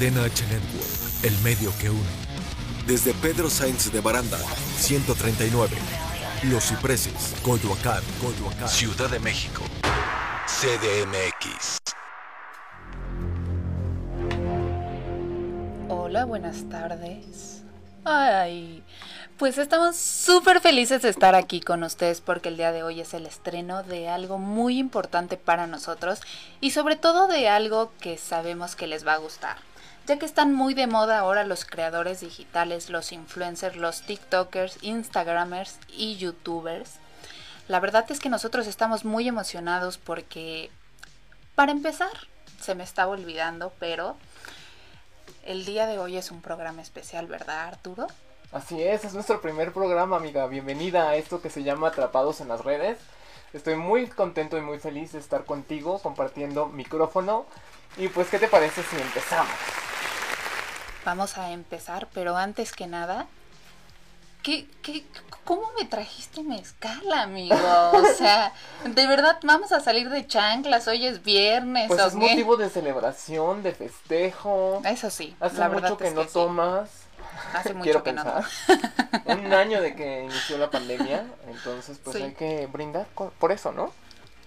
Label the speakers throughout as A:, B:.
A: Cadena H Network, el medio que une. Desde Pedro Sainz de Baranda, 139. Los Cipreses, Coyoacán, Coyoacán. Ciudad de México. CDMX.
B: Hola, buenas tardes. Ay, pues estamos súper felices de estar aquí con ustedes porque el día de hoy es el estreno de algo muy importante para nosotros y sobre todo de algo que sabemos que les va a gustar. Ya que están muy de moda ahora los creadores digitales, los influencers, los TikTokers, Instagramers y YouTubers. La verdad es que nosotros estamos muy emocionados porque, para empezar, se me estaba olvidando, pero el día de hoy es un programa especial, ¿verdad Arturo?
C: Así es, es nuestro primer programa, amiga. Bienvenida a esto que se llama Atrapados en las redes. Estoy muy contento y muy feliz de estar contigo compartiendo micrófono. Y pues, ¿qué te parece si empezamos?
B: Vamos a empezar, pero antes que nada, ¿qué, qué, ¿cómo me trajiste mezcal, amigo? O sea, de verdad vamos a salir de chanclas, hoy es viernes.
C: Pues
B: ¿o
C: es
B: qué?
C: motivo de celebración, de festejo.
B: Eso sí,
C: Hace
B: la verdad
C: mucho que
B: es
C: no
B: sí.
C: tomas.
B: Hace mucho
C: Quiero
B: que no
C: pensar. Un año de que inició la pandemia, entonces pues
B: Sí.
C: hay que brindar por eso, ¿no?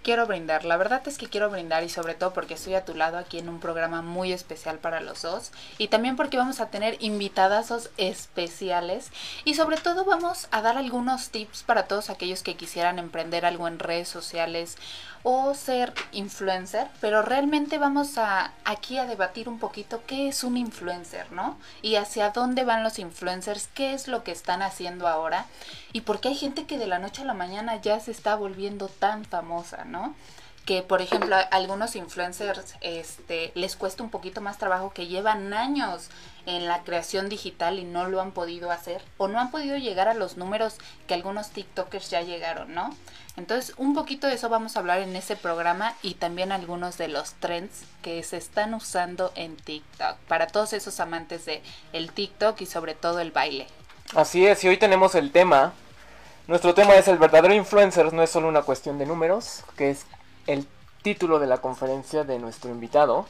B: Quiero brindar, la verdad es que quiero brindar y sobre todo porque estoy a tu lado aquí en un programa muy especial para los dos y también porque vamos a tener invitadazos especiales y sobre todo vamos a dar algunos tips para todos aquellos que quisieran emprender algo en redes sociales o ser influencer, pero realmente vamos a aquí a debatir un poquito qué es un influencer, ¿no? Y hacia dónde van los influencers, qué es lo que están haciendo ahora y por qué hay gente que de la noche a la mañana ya se está volviendo tan famosa, ¿no? Que por ejemplo a algunos influencers este les cuesta un poquito más trabajo que llevan años en la creación digital y no lo han podido hacer o no han podido llegar a los números que algunos TikTokers ya llegaron, ¿no? Entonces, un poquito de eso vamos a hablar en ese programa y también algunos de los trends que se están usando en TikTok para todos esos amantes de el TikTok y sobre todo el baile.
C: Así es, y hoy tenemos el tema. Nuestro tema es el verdadero influencer, no es solo una cuestión de números, que es el título de la conferencia de nuestro invitado.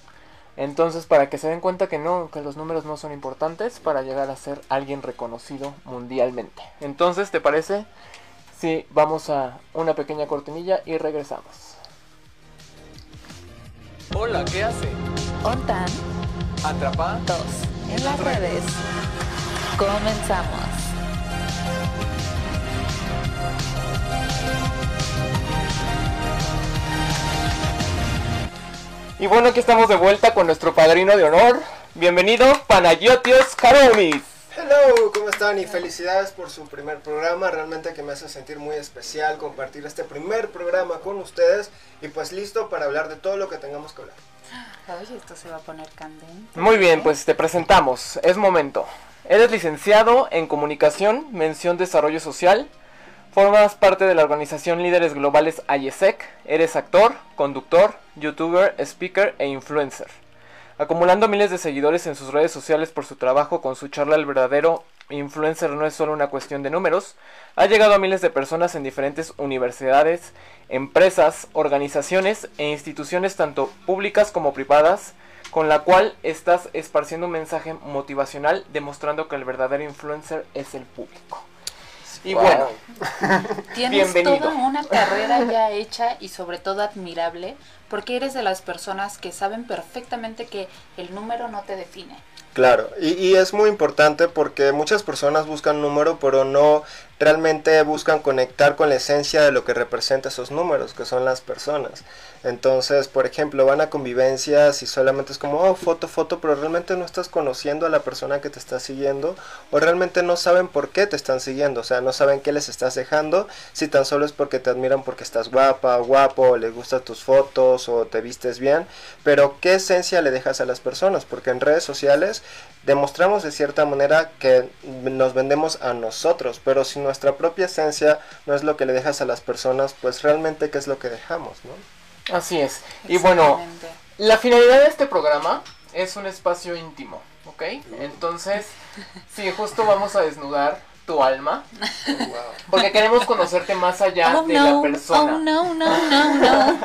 C: Entonces, para que se den cuenta que no, que los números no son importantes para llegar a ser alguien reconocido mundialmente. Entonces, ¿te parece? Sí, vamos a una pequeña cortinilla y regresamos. Hola, ¿qué hace?
B: Ontan
C: Atrapa.
B: dos en las redes. Comenzamos.
C: Y bueno, aquí estamos de vuelta con nuestro padrino de honor. Bienvenido, Panagiotios Karoumis.
D: Hello, ¿cómo están? Y felicidades por su primer programa. Realmente que me hace sentir muy especial compartir este primer programa con ustedes. Y pues listo para hablar de todo lo que tengamos que hablar.
B: Oye, esto se va a poner candente.
C: Muy bien, pues te presentamos. Es momento. Eres licenciado en Comunicación, Mención Desarrollo Social. Formas parte de la organización Líderes Globales IESEC. Eres actor, conductor, youtuber, speaker e influencer. Acumulando miles de seguidores en sus redes sociales por su trabajo con su charla El verdadero influencer no es solo una cuestión de números, ha llegado a miles de personas en diferentes universidades, empresas, organizaciones e instituciones tanto públicas como privadas, con la cual estás esparciendo un mensaje motivacional demostrando que el verdadero influencer es el público. Y
D: Wow.
C: bueno,
B: Tienes
C: Bienvenido.
B: toda una carrera ya hecha y sobre todo admirable porque eres de las personas que saben perfectamente que el número no te define.
D: Claro, y, y es muy importante porque muchas personas buscan número, pero no realmente buscan conectar con la esencia de lo que representa esos números, que son las personas. Entonces, por ejemplo, van a convivencias y solamente es como, oh, foto, foto, pero realmente no estás conociendo a la persona que te está siguiendo o realmente no saben por qué te están siguiendo, o sea, no saben qué les estás dejando, si tan solo es porque te admiran porque estás guapa, guapo, o les gustan tus fotos o te vistes bien, pero qué esencia le dejas a las personas, porque en redes sociales demostramos de cierta manera que nos vendemos a nosotros, pero si nuestra propia esencia no es lo que le dejas a las personas, pues realmente qué es lo que dejamos, ¿no?
C: así es. Y bueno. La finalidad de este programa es un espacio íntimo, ¿ok? Entonces, sí, justo vamos a desnudar tu alma, porque queremos conocerte más allá
B: Oh
C: de la persona.
B: oh no, no, no, no.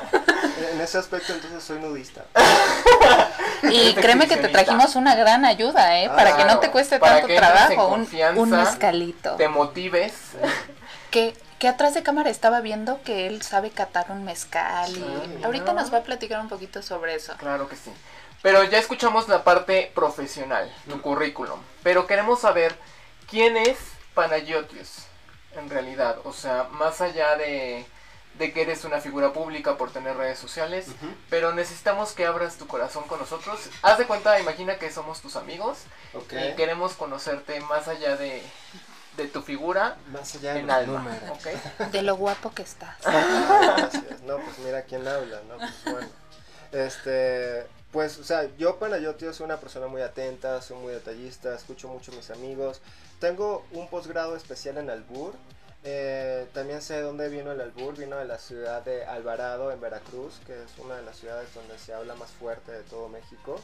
D: En ese aspecto entonces soy nudista.
B: Y créeme que te trajimos una gran ayuda, ¿eh? para que no te cueste tanto trabajo. Un, un mezcalito.
C: Te motives.
B: Que, que atrás de cámara estaba viendo que él sabe catar un mezcal y ahorita nos va a platicar un poquito sobre eso.
C: Claro que sí. Pero ya escuchamos la parte profesional, tu currículum. Pero queremos saber quién es Panayotius en realidad. O sea, más allá de, de que eres una figura pública por tener redes sociales, pero necesitamos que abras tu corazón con nosotros. Haz de cuenta, imagina que somos tus amigos y queremos conocerte más allá de, de tu figura
D: más allá en
C: alma,
B: de lo guapo que estás.
D: No, pues mira quién habla, ¿no? Pues bueno. Este, pues, o sea, yo Panayotio soy una persona muy atenta, soy muy detallista, escucho mucho a mis amigos. Tengo un posgrado especial en Albur. Eh, también sé dónde vino el albur, vino de la ciudad de Alvarado en Veracruz, que es una de las ciudades donde se habla más fuerte de todo México.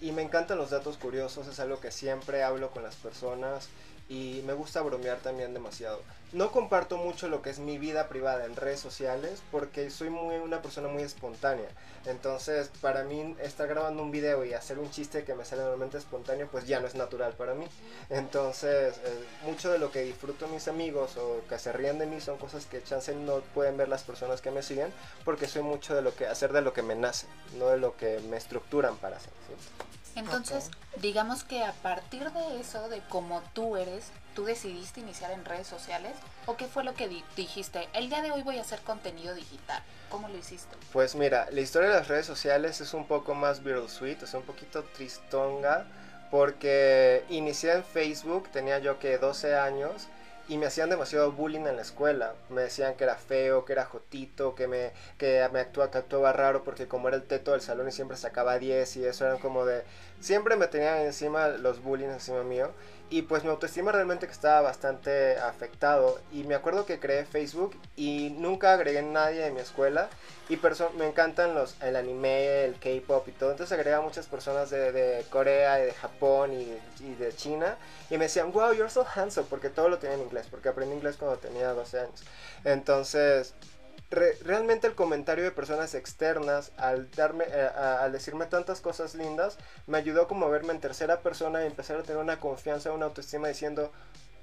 D: Y me encantan los datos curiosos, es algo que siempre hablo con las personas y me gusta bromear también demasiado. No comparto mucho lo que es mi vida privada en redes sociales porque soy muy una persona muy espontánea. Entonces, para mí estar grabando un video y hacer un chiste que me sale normalmente espontáneo, pues ya no es natural para mí. Entonces, eh, mucho de lo que disfruto mis amigos o que se ríen de mí son cosas que chance no pueden ver las personas que me siguen porque soy mucho de lo que hacer de lo que me nace, no de lo que me estructuran para hacer.
B: Entonces, digamos que a partir de eso, de cómo tú eres, tú decidiste iniciar en redes sociales o qué fue lo que dijiste, el día de hoy voy a hacer contenido digital. ¿Cómo lo hiciste?
D: Pues mira, la historia de las redes sociales es un poco más sweet, es un poquito tristonga porque inicié en Facebook, tenía yo que 12 años y me hacían demasiado bullying en la escuela. Me decían que era feo, que era jotito, que me, que me que actuaba raro porque como era el teto del salón y siempre sacaba 10 y eso eran como de... Siempre me tenían encima los bullying encima mío y pues mi autoestima realmente que estaba bastante afectado. Y me acuerdo que creé Facebook y nunca agregué a nadie de mi escuela. Y me encantan los el anime, el K-pop y todo, entonces agregué a muchas personas de, de Corea y de Japón y, y, de China. Y me decían, wow, you're so handsome, porque todo lo tenía en inglés, porque aprendí inglés cuando tenía 12 años. Entonces realmente el comentario de personas externas al darme eh, al decirme tantas cosas lindas me ayudó a verme en tercera persona y empezar a tener una confianza una autoestima diciendo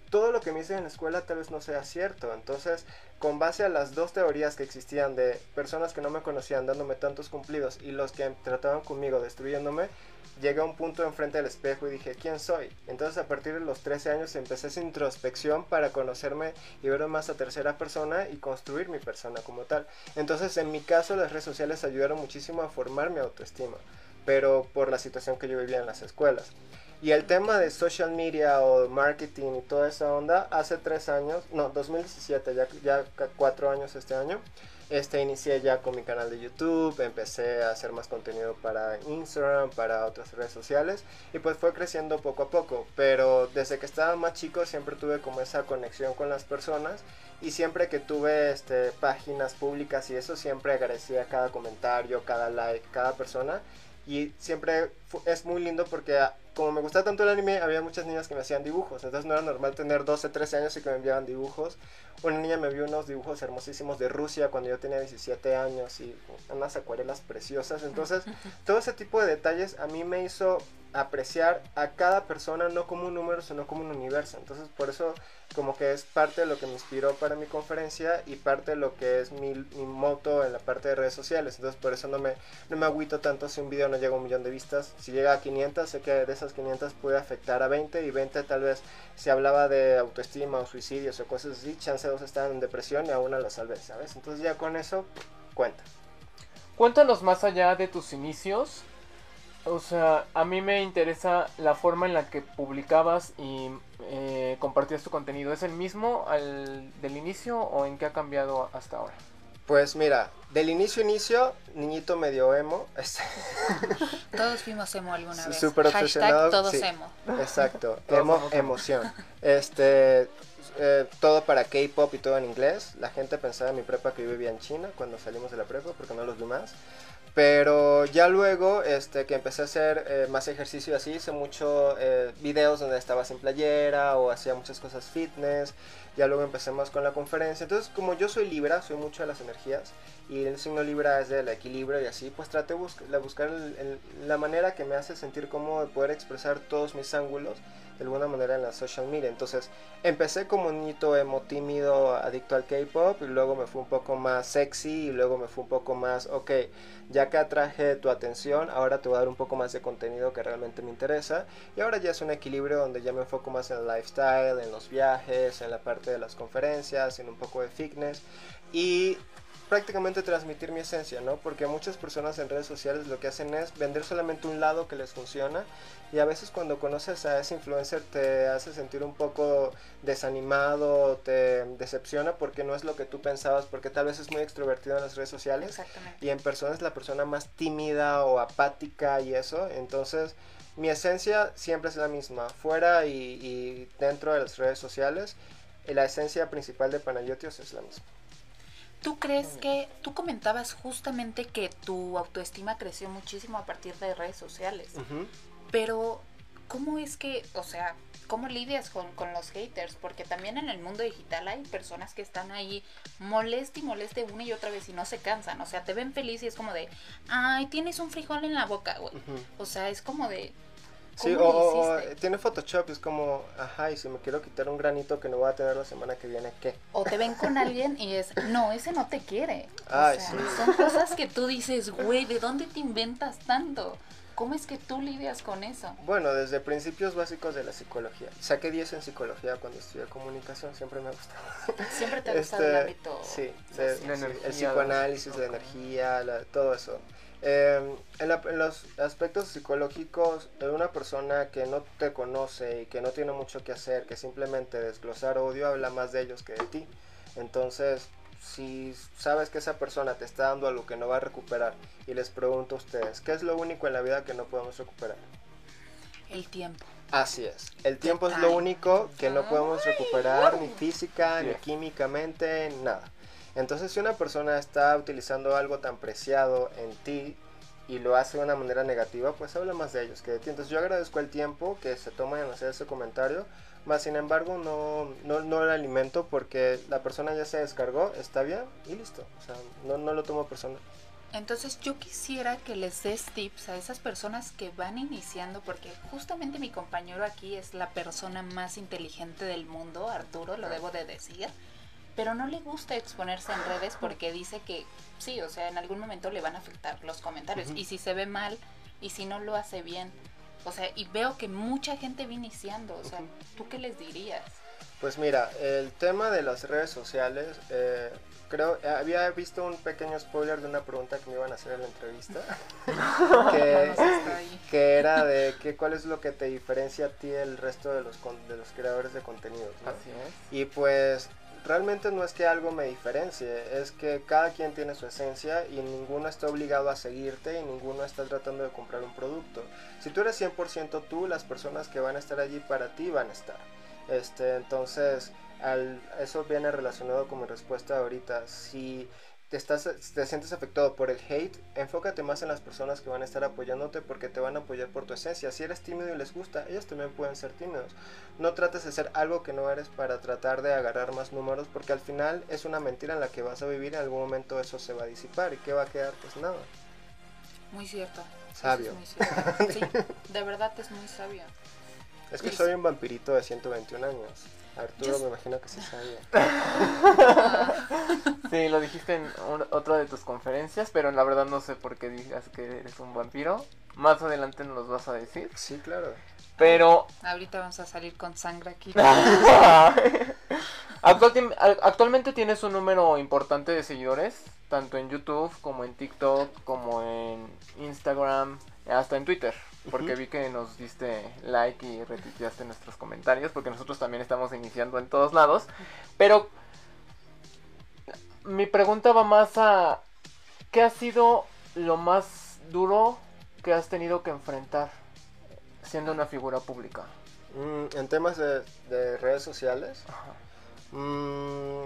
D: todo lo que me hice en la escuela tal vez no sea cierto entonces con base a las dos teorías que existían de personas que no me conocían dándome tantos cumplidos y los que trataban conmigo destruyéndome llegué a un punto enfrente del espejo y dije, ¿quién soy? Entonces a partir de los 13 años empecé esa introspección para conocerme y verme más a tercera persona y construir mi persona como tal. Entonces en mi caso las redes sociales ayudaron muchísimo a formar mi autoestima, pero por la situación que yo vivía en las escuelas. Y el tema de social media o marketing y toda esa onda, hace tres años, no, 2017, ya, ya cuatro años este año, este, inicié ya con mi canal de YouTube, empecé a hacer más contenido para Instagram, para otras redes sociales y pues fue creciendo poco a poco. Pero desde que estaba más chico siempre tuve como esa conexión con las personas y siempre que tuve este, páginas públicas y eso siempre agradecía cada comentario, cada like, cada persona y siempre es muy lindo porque ah, como me gusta tanto el anime, había muchas niñas que me hacían dibujos. Entonces no era normal tener 12, 13 años y que me enviaban dibujos. Una niña me vio unos dibujos hermosísimos de Rusia cuando yo tenía 17 años y unas acuarelas preciosas. Entonces todo ese tipo de detalles a mí me hizo apreciar a cada persona no como un número, sino como un universo. Entonces por eso como que es parte de lo que me inspiró para mi conferencia y parte de lo que es mi, mi moto en la parte de redes sociales. Entonces por eso no me, no me agüito tanto si un video no llega a un millón de vistas. Si llega a 500, sé que de esas 500 puede afectar a 20 y 20 tal vez si hablaba de autoestima o suicidios o cosas así, chance dos están en depresión y a una la salvé, ¿sabes? Entonces ya con eso cuenta.
C: Cuéntanos más allá de tus inicios. O sea, a mí me interesa la forma en la que publicabas y eh, compartías tu contenido. ¿Es el mismo al del inicio o en qué ha cambiado hasta ahora?
D: Pues mira, del inicio inicio, niñito medio emo. Este,
B: todos fuimos emo alguna vez.
D: Super
B: Hashtag todos emo.
D: Exacto, emo emoción. Este, eh, todo para K-pop y todo en inglés. La gente pensaba en mi prepa que yo vivía en China cuando salimos de la prepa porque no los vi más. Pero ya luego este, que empecé a hacer eh, más ejercicio así, hice muchos eh, videos donde estaba sin playera o hacía muchas cosas fitness. Ya luego empecé más con la conferencia. Entonces, como yo soy Libra, soy mucho de las energías y el signo Libra es del equilibrio y así, pues traté de buscar la manera que me hace sentir cómodo de poder expresar todos mis ángulos de alguna manera en la social media. Entonces empecé como un niñito emo tímido, adicto al K-pop, y luego me fue un poco más sexy, y luego me fue un poco más, ok, ya que atraje tu atención, ahora te voy a dar un poco más de contenido que realmente me interesa. Y ahora ya es un equilibrio donde ya me enfoco más en el lifestyle, en los viajes, en la parte de las conferencias, en un poco de fitness. Y prácticamente transmitir mi esencia, ¿no? Porque muchas personas en redes sociales lo que hacen es vender solamente un lado que les funciona y a veces cuando conoces a ese influencer te hace sentir un poco desanimado, te decepciona porque no es lo que tú pensabas, porque tal vez es muy extrovertido en las redes sociales
B: Exactamente.
D: y en persona es la persona más tímida o apática y eso, entonces mi esencia siempre es la misma, fuera y, y dentro de las redes sociales, la esencia principal de Panayotios es la misma.
B: ¿Tú crees que tú comentabas justamente que tu autoestima creció muchísimo a partir de redes sociales? Pero, ¿cómo es que, o sea, cómo lidias con, con, los haters? Porque también en el mundo digital hay personas que están ahí moleste y moleste una y otra vez y no se cansan. O sea, te ven feliz y es como de, ay, tienes un frijol en la boca, güey. O sea, es como de,
D: Sí, o, o, tiene Photoshop, es como, ajá, y si me quiero quitar un granito que no voy a tener la semana que viene, ¿qué?
B: O te ven con alguien y es, no, ese no te quiere.
D: Ay,
B: o sea,
D: sí.
B: Son cosas que tú dices, güey, ¿de dónde te inventas tanto? ¿Cómo es que tú lidias con eso?
D: Bueno, desde principios básicos de la psicología. Saqué 10 en psicología cuando estudié comunicación, siempre me ha gustado.
B: Siempre te ha gustado
D: este,
B: el ámbito.
D: Sí, de,
C: energía,
D: el psicoanálisis, la energía, la, todo eso. Eh, en, la, en, los aspectos psicológicos de una persona que no te conoce y que no tiene mucho que hacer, que simplemente desglosar odio, habla más de ellos que de ti. Entonces, si sabes que esa persona te está dando algo que no va a recuperar y les pregunto a ustedes, ¿qué es lo único en la vida que no podemos recuperar?
B: El tiempo.
D: Así es. El tiempo es lo único que no podemos recuperar ni física, ni químicamente, nada. Entonces, si una persona está utilizando algo tan preciado en ti y lo hace de una manera negativa, pues habla más de ellos que de ti. Entonces, yo agradezco el tiempo que se toma en hacer ese comentario, más sin embargo, no, no, no lo alimento porque la persona ya se descargó, está bien y listo. O sea, no, no lo tomo personal.
B: Entonces yo quisiera que les des tips a esas personas que van iniciando, porque justamente mi compañero aquí es la persona más inteligente del mundo, Arturo, lo debo de decir pero no le gusta exponerse en redes porque dice que sí, o sea, en algún momento le van a afectar los comentarios. Uh -huh. Y si se ve mal y si no lo hace bien. O sea, y veo que mucha gente va iniciando. O sea, uh -huh. ¿tú qué les dirías?
D: Pues mira, el tema de las redes sociales, eh, creo, había visto un pequeño spoiler de una pregunta que me iban a hacer en la entrevista. que, que, era de que cuál es lo que te diferencia a ti el resto de los, de los creadores de contenidos. ¿no?
C: Así es.
D: Y pues realmente no es que algo me diferencie, es que cada quien tiene su esencia y ninguno está obligado a seguirte y ninguno está tratando de comprar un producto. Si tú eres 100% tú, las personas que van a estar allí para ti van a estar. Este, entonces, al, eso viene relacionado con mi respuesta ahorita. Si te, estás, te sientes afectado por el hate, enfócate más en las personas que van a estar apoyándote porque te van a apoyar por tu esencia. Si eres tímido y les gusta, ellos también pueden ser tímidos. No trates de ser algo que no eres para tratar de agarrar más números porque al final es una mentira en la que vas a vivir. En algún momento eso se va a disipar y ¿qué va a quedar? Pues nada.
B: Muy cierto.
D: Sabio.
B: Es muy cierto. Sí, de verdad es muy sabio.
D: Es que soy un vampirito de 121 años. Arturo
B: Yo-
D: me imagino que sí sabía.
C: Sí, lo dijiste en un- otra de tus conferencias, pero la verdad no sé por qué digas que eres un vampiro. Más adelante nos los vas a decir.
D: Sí, claro.
C: Pero
B: Ahorita vamos a salir con sangre aquí.
C: Actual- actualmente tienes un número importante de seguidores, tanto en YouTube como en TikTok, como en Instagram, hasta en Twitter. Porque vi que nos diste like y retuiteaste nuestros comentarios, porque nosotros también estamos iniciando en todos lados. Pero mi pregunta va más a, ¿qué ha sido lo más duro que has tenido que enfrentar siendo una figura pública?
D: Mm, en temas de, de redes sociales,
C: Ajá.
D: Mm,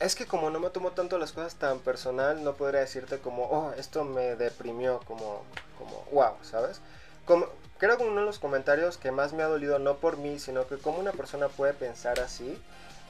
D: es que como no me tomo tanto las cosas tan personal, no podría decirte como, oh, esto me deprimió, como, como, wow, ¿sabes? Como, creo que uno de los comentarios que más me ha dolido, no por mí, sino que como una persona puede pensar así,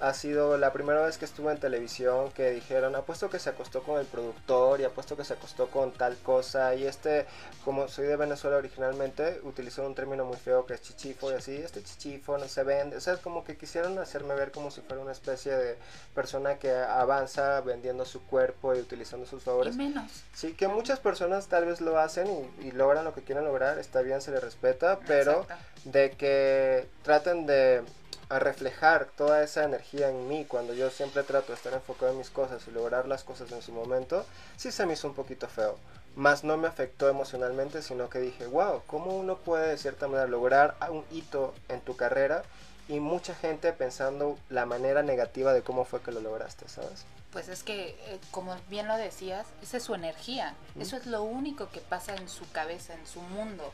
D: ha sido la primera vez que estuve en televisión que dijeron, apuesto que se acostó con el productor y apuesto que se acostó con tal cosa y este, como soy de Venezuela originalmente, utilizó un término muy feo que es chichifo y así, este chichifo no se vende, o sea, es como que quisieron hacerme ver como si fuera una especie de persona que avanza vendiendo su cuerpo y utilizando sus favores.
B: Y menos.
D: Sí, que muchas personas tal vez lo hacen y, y logran lo que quieren lograr, está bien, se les respeta, pero
B: Exacto.
D: de que traten de a reflejar toda esa energía en mí cuando yo siempre trato de estar enfocado en mis cosas y lograr las cosas en su momento, sí se me hizo un poquito feo. Más no me afectó emocionalmente, sino que dije, wow, ¿cómo uno puede de cierta manera lograr un hito en tu carrera y mucha gente pensando la manera negativa de cómo fue que lo lograste, ¿sabes?
B: Pues es que, eh, como bien lo decías, esa es su energía. Eso es lo único que pasa en su cabeza, en su mundo.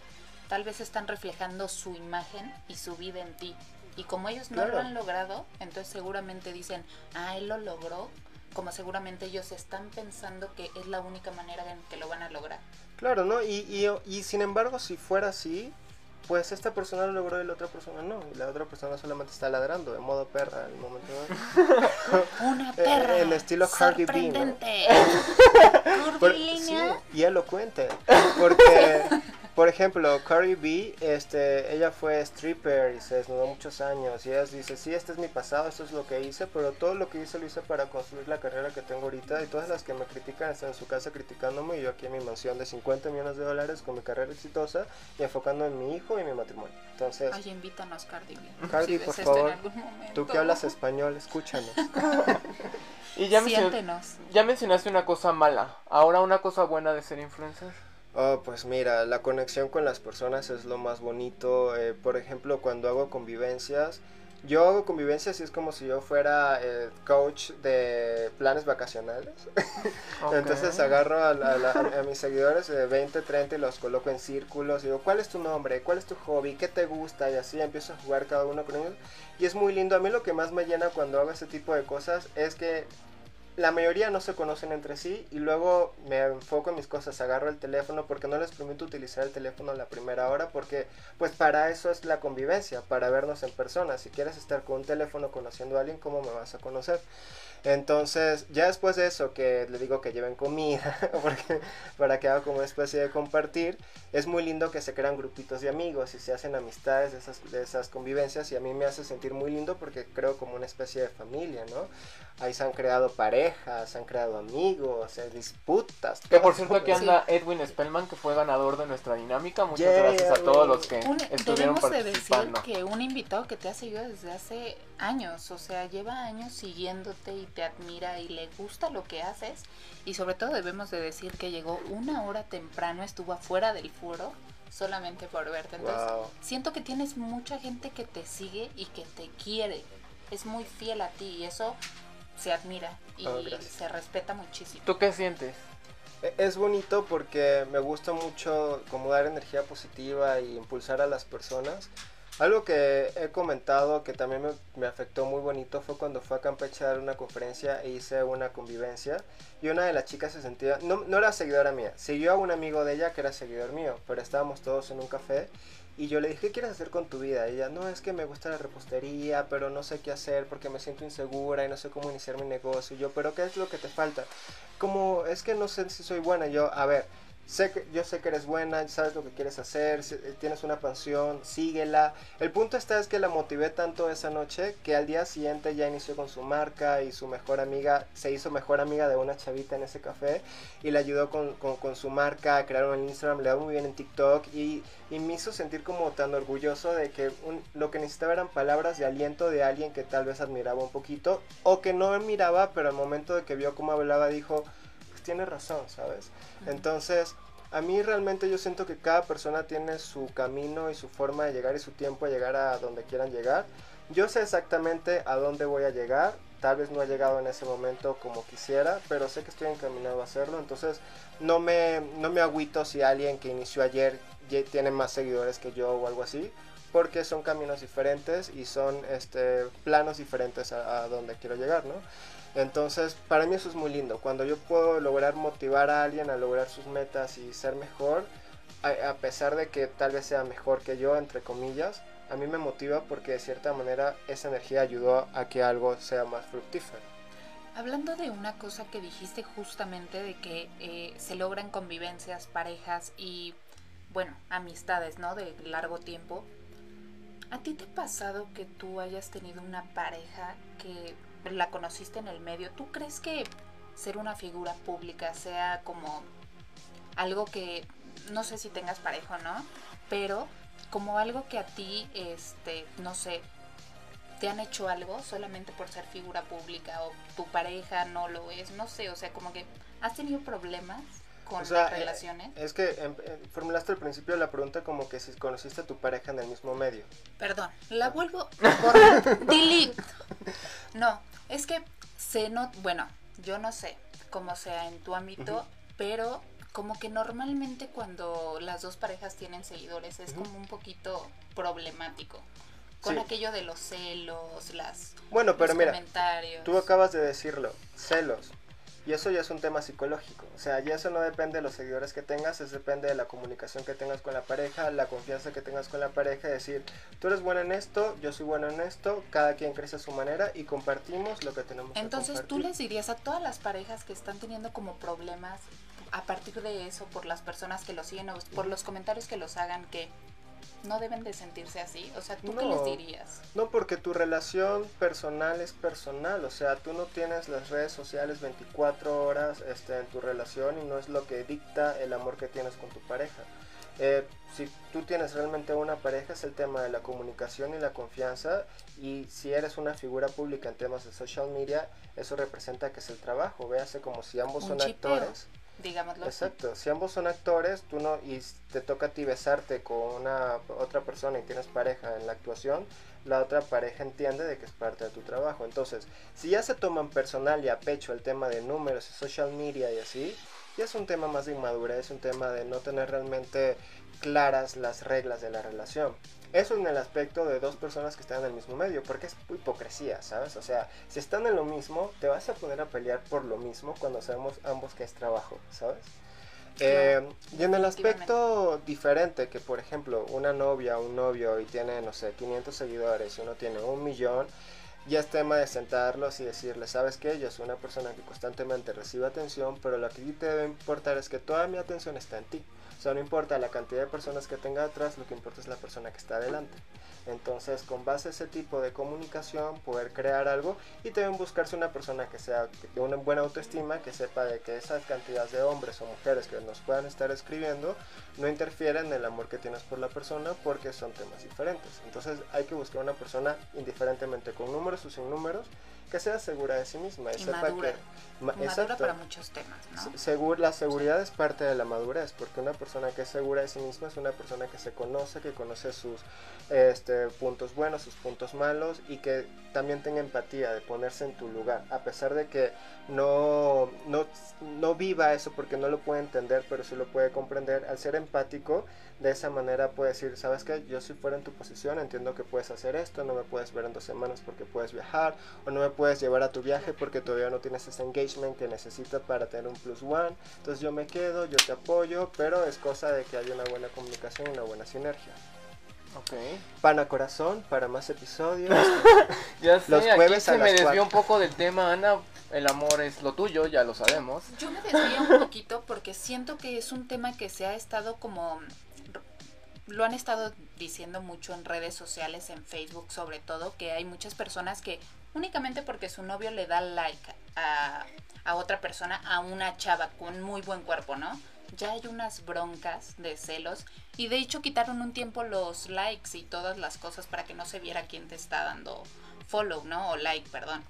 B: Tal vez están reflejando su imagen y su vida en ti. Y como ellos no
D: Claro.
B: lo han logrado, entonces seguramente dicen, ah, él lo logró. Como seguramente ellos están pensando que es la única manera en que lo van a lograr.
D: Claro, ¿no? Y, y, y sin embargo, si fuera así, pues esta persona lo logró y la otra persona no. Y la otra persona solamente está ladrando de modo perra el momento de...
B: Una
D: Eh,
B: perra.
D: el estilo Cardi B, ¿no? Por- sí, y elocuente. Porque, por ejemplo, Cardi B, este, ella fue stripper y se desnudó muchos años. Y ella dice, sí, este es mi pasado, esto es lo que hice, pero todo lo que hice lo hice para construir la carrera que tengo ahorita. Y todas las que me critican están en su casa criticándome y yo aquí en mi mansión de 50 millones de dólares con mi carrera exitosa y enfocando en mi hijo y mi matrimonio. Entonces,
B: Ay, invítanos, Cardi B.
D: Cardi,
B: Si ves
D: por
B: esto en
D: favor,
B: algún momento.
D: tú que hablas español, escúchanos.
C: Y ya, mencionaste,
B: Siéntenos.
C: ya mencionaste una cosa mala. Ahora una cosa buena de ser influencer.
D: Oh, pues mira, la conexión con las personas es lo más bonito. Eh, por ejemplo, cuando hago convivencias, yo hago convivencias y es como si yo fuera eh, coach de planes vacacionales. Entonces agarro a, la- a la- a mis seguidores de 20, 30 y los coloco en círculos. Y digo, ¿cuál es tu nombre? ¿Cuál es tu hobby? ¿Qué te gusta? Y así empiezo a jugar cada uno con ellos. Y es muy lindo. A mí lo que más me llena cuando hago ese tipo de cosas es que la mayoría no se conocen entre sí y luego me enfoco en mis cosas, agarro el teléfono porque no les permito utilizar el teléfono a la primera hora porque pues para eso es la convivencia, para vernos en persona. Si quieres estar con un teléfono conociendo a alguien, ¿cómo me vas a conocer? Entonces, ya después de eso, que le digo que lleven comida, porque, para que haga como una especie de compartir, es muy lindo que se crean grupitos de amigos y se hacen amistades de esas, de esas convivencias y a mí me hace sentir muy lindo porque creo como una especie de familia, ¿no? Ahí se han creado parejas, se han creado amigos, eh, disputas.
C: Que por cierto aquí
B: Sí.
C: anda Edwin Spellman, que fue ganador de nuestra dinámica. Muchas
D: Yeah,
C: gracias a todos los que
B: Un-
C: estuvieron
B: debemos de decir
C: participando.
B: que un invitado que te ha seguido desde hace años, o sea, lleva años siguiéndote y te admira y le gusta lo que haces y sobre todo debemos de decir que llegó una hora temprano, estuvo afuera del foro solamente por verte. Entonces,
D: Wow.
B: siento que tienes mucha gente que te sigue y que te quiere. Es muy fiel a ti y eso se admira y
D: Oh, gracias.
B: se respeta muchísimo.
C: ¿Tú qué sientes?
D: E- Es bonito porque me gusta mucho como dar energía positiva y impulsar a las personas. Algo que he comentado que también me, me afectó muy bonito fue cuando fue a Campeche a dar una conferencia e hice una convivencia y una de las chicas se sentía, no, no era seguidora mía, siguió a un amigo de ella que era seguidor mío, pero estábamos todos en un café y yo le dije, ¿qué quieres hacer con tu vida? Ella, no, es que me gusta la repostería, pero no sé qué hacer porque me siento insegura y no sé cómo iniciar mi negocio. Yo, pero ¿qué es lo que te falta? Como, es que no sé si soy buena. Yo, a ver, sé que, yo sé que eres buena, sabes lo que quieres hacer, eh, tienes una pasión, síguela. El punto está es que la motivé tanto esa noche que al día siguiente ya inició con su marca y su mejor amiga, se hizo mejor amiga de una chavita en ese café y le ayudó con, con- su marca, crearon el Instagram, le va muy bien en TikTok y, y me hizo sentir como tan orgulloso de que un- lo que necesitaba eran palabras de aliento de alguien que tal vez admiraba un poquito o que no admiraba, pero al momento de que vio cómo hablaba dijo, tiene razón, ¿sabes? Entonces, a mí realmente yo siento que cada persona tiene su camino y su forma de llegar y su tiempo de llegar a donde quieran llegar. Yo sé exactamente a dónde voy a llegar. Tal vez no he llegado en ese momento como quisiera, pero sé que estoy encaminado a hacerlo. Entonces no me, no me agüito si alguien que inició ayer ya tiene más seguidores que yo o algo así. porque son caminos diferentes y son este, planos diferentes a, a donde quiero llegar, ¿no? Entonces, para mí eso es muy lindo. Cuando yo puedo lograr motivar a alguien a lograr sus metas y ser mejor, a, pesar de que tal vez sea mejor que yo, entre comillas, a mí me motiva porque de cierta manera esa energía ayudó a que algo sea más fructífero.
B: Hablando de una cosa que dijiste justamente de que eh, se logran convivencias, parejas y, bueno, amistades, ¿no? De largo tiempo. ¿A ti te ha pasado que tú hayas tenido una pareja que la conociste en el medio? ¿Tú crees que ser una figura pública sea como algo que, no sé si tengas pareja o no, pero como algo que a ti, este, no sé, te han hecho algo solamente por ser figura pública o tu pareja no lo es, no sé, o sea, como que has tenido problemas con
D: O sea,
B: las
D: eh,
B: relaciones.
D: Es que em, eh, formulaste al principio la pregunta como que si conociste a tu pareja en el mismo medio.
B: Perdón, la vuelvo a borrar. Delete. No, es que se no, bueno, yo no sé cómo sea en tu ámbito, pero como que normalmente cuando las dos parejas tienen seguidores es como un poquito problemático. Con
D: Sí.
B: aquello de los celos, las
D: Bueno, pero
B: los
D: mira,
B: comentarios.
D: Tú acabas de decirlo, celos. Y eso ya es un tema psicológico. O sea, ya eso no depende de los seguidores que tengas, es depende de la comunicación que tengas con la pareja, la confianza que tengas con la pareja, decir, tú eres buena en esto, yo soy bueno en esto, cada quien crece a su manera y compartimos lo que tenemos que
B: Entonces tú les dirías a todas las parejas que están teniendo como problemas a partir de eso, por las personas que los siguen o por los comentarios que los hagan, que no deben de sentirse así. O sea, ¿tú qué les dirías?
D: No, porque tu relación personal es personal, o sea, tú no tienes las redes sociales 24 horas este, en tu relación y no es lo que dicta el amor que tienes con tu pareja. Eh, si tú tienes realmente una pareja es el tema de la comunicación y la confianza y si eres una figura pública en temas de social media, eso representa que es el trabajo, véase como si ambos son
B: chipeo.
D: actores.
B: Digámoslo así.
D: Exacto, si ambos son actores, tú no y te toca a ti besarte con una otra persona y tienes pareja en la actuación, la otra pareja entiende de que es parte de tu trabajo. Entonces, si ya se toman personal y a pecho el tema de números y social media y así, ya es un tema más de inmadurez, es un tema de no tener realmente claras las reglas de la relación. Eso en el aspecto de dos personas que están en el mismo medio, porque es hipocresía, ¿sabes? O sea, si están en lo mismo, te vas a poner a pelear por lo mismo cuando sabemos ambos que es trabajo, ¿sabes? Eh, y en el aspecto diferente, que por ejemplo una novia o un novio y tiene, no sé, 500 seguidores y uno tiene un millón, ya es tema de sentarlos y decirles, ¿sabes qué? Yo soy una persona que constantemente recibe atención, pero lo que a ti te debe importar es que toda mi atención está en ti. No importa la cantidad de personas que tenga atrás, lo que importa es la persona que está adelante. Entonces, con base a ese tipo de comunicación, poder crear algo y también buscarse una persona que sea de una buena autoestima, que sepa de que esas cantidades de hombres o mujeres que nos puedan estar escribiendo no interfieren en el amor que tienes por la persona porque son temas diferentes. Entonces, hay que buscar una persona indiferentemente con números o sin números que sea segura de sí misma y,
B: Y
D: sepa
B: madura.
D: que ma-
B: Madura
D: exacto.
B: para muchos temas, ¿no?
D: Se- segur- la seguridad es parte de la madurez, porque una persona que es segura de sí misma es una persona que se conoce, que conoce sus este, puntos buenos, sus puntos malos y que también tenga empatía de ponerse en tu lugar, a pesar de que no, no, no viva eso porque no lo puede entender, pero sí lo puede comprender, al ser empático, de esa manera puede decir, sabes que yo si fuera en tu posición entiendo que puedes hacer esto, no me puedes ver en dos semanas porque puedes viajar, o no me puedes llevar a tu viaje porque todavía no tienes ese engagement que necesitas para tener un plus one, entonces yo me quedo, yo te apoyo, pero es cosa de que haya una buena comunicación y una buena sinergia.
C: Ok.
D: Pana corazón, para más episodios.
C: Ya sé,
D: Los
C: aquí
D: jueves a
C: se me desvió
D: cuatro.
C: un poco del tema, Ana. El amor es lo tuyo, ya lo sabemos.
B: Yo me desvío un poquito porque siento que es un tema que se ha estado como lo han estado diciendo mucho en redes sociales, en Facebook sobre todo, que hay muchas personas que únicamente porque su novio le da like a, a otra persona, a una chava con muy buen cuerpo, ¿no? Ya hay unas broncas de celos y de hecho quitaron un tiempo los likes y todas las cosas para que no se viera quién te está dando follow, ¿no? O like, perdón.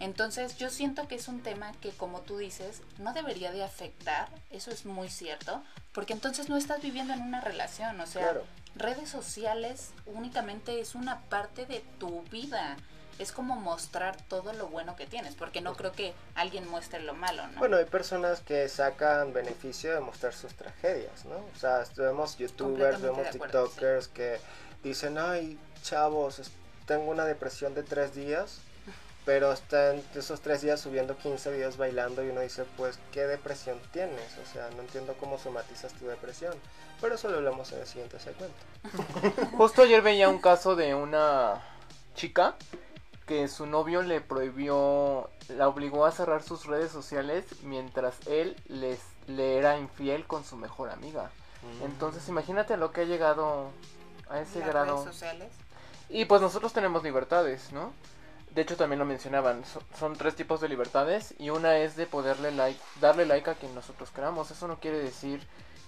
B: Entonces yo siento que es un tema que como tú dices no debería de afectar, eso es muy cierto, porque entonces no estás viviendo en una relación, o sea,
D: Claro.
B: redes sociales únicamente es una parte de tu vida, es como mostrar todo lo bueno que tienes, porque no creo que alguien muestre lo malo, ¿no?
D: Bueno, hay personas que sacan beneficio de mostrar sus tragedias, ¿no? O sea, vemos youtubers, vemos
B: acuerdo,
D: tiktokers que dicen, ay, chavos, tengo una depresión de tres días, pero están esos tres días subiendo 15 videos bailando y uno dice, pues, ¿qué depresión tienes? O sea, no entiendo cómo somatizas tu depresión. Pero eso lo hablamos en el siguiente segmento.
C: Justo ayer veía un caso de una chica que su novio le prohibió, la obligó a cerrar sus redes sociales mientras él les, le era infiel con su mejor amiga. Entonces imagínate a lo que ha llegado a ese
B: Las
C: grado.
B: redes sociales.
C: Y pues nosotros tenemos libertades, ¿no? De hecho también lo mencionaban, so- son tres tipos de libertades y una es de poderle like, darle like a quien nosotros queramos. Eso no quiere decir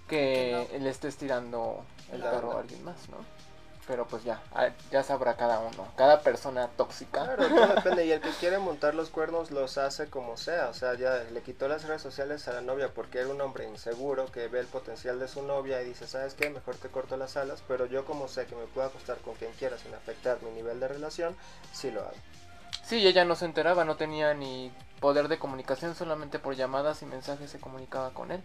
C: que
B: Que
C: le estés tirando el carro a alguien más, ¿no? Pero pues ya, ah, ya sabrá cada uno, cada persona tóxica.
D: Claro, todo depende. Y el que quiere montar los cuernos los hace como sea. O sea, ya le quitó las redes sociales a la novia porque era un hombre inseguro que ve el potencial de su novia y dice, ¿sabes qué? Mejor te corto las alas. Pero yo como sé que me puedo acostar con quien quiera sin afectar mi nivel de relación, sí lo hago.
C: Sí, ella no se enteraba, no tenía ni poder de comunicación, solamente por llamadas y mensajes se comunicaba con él.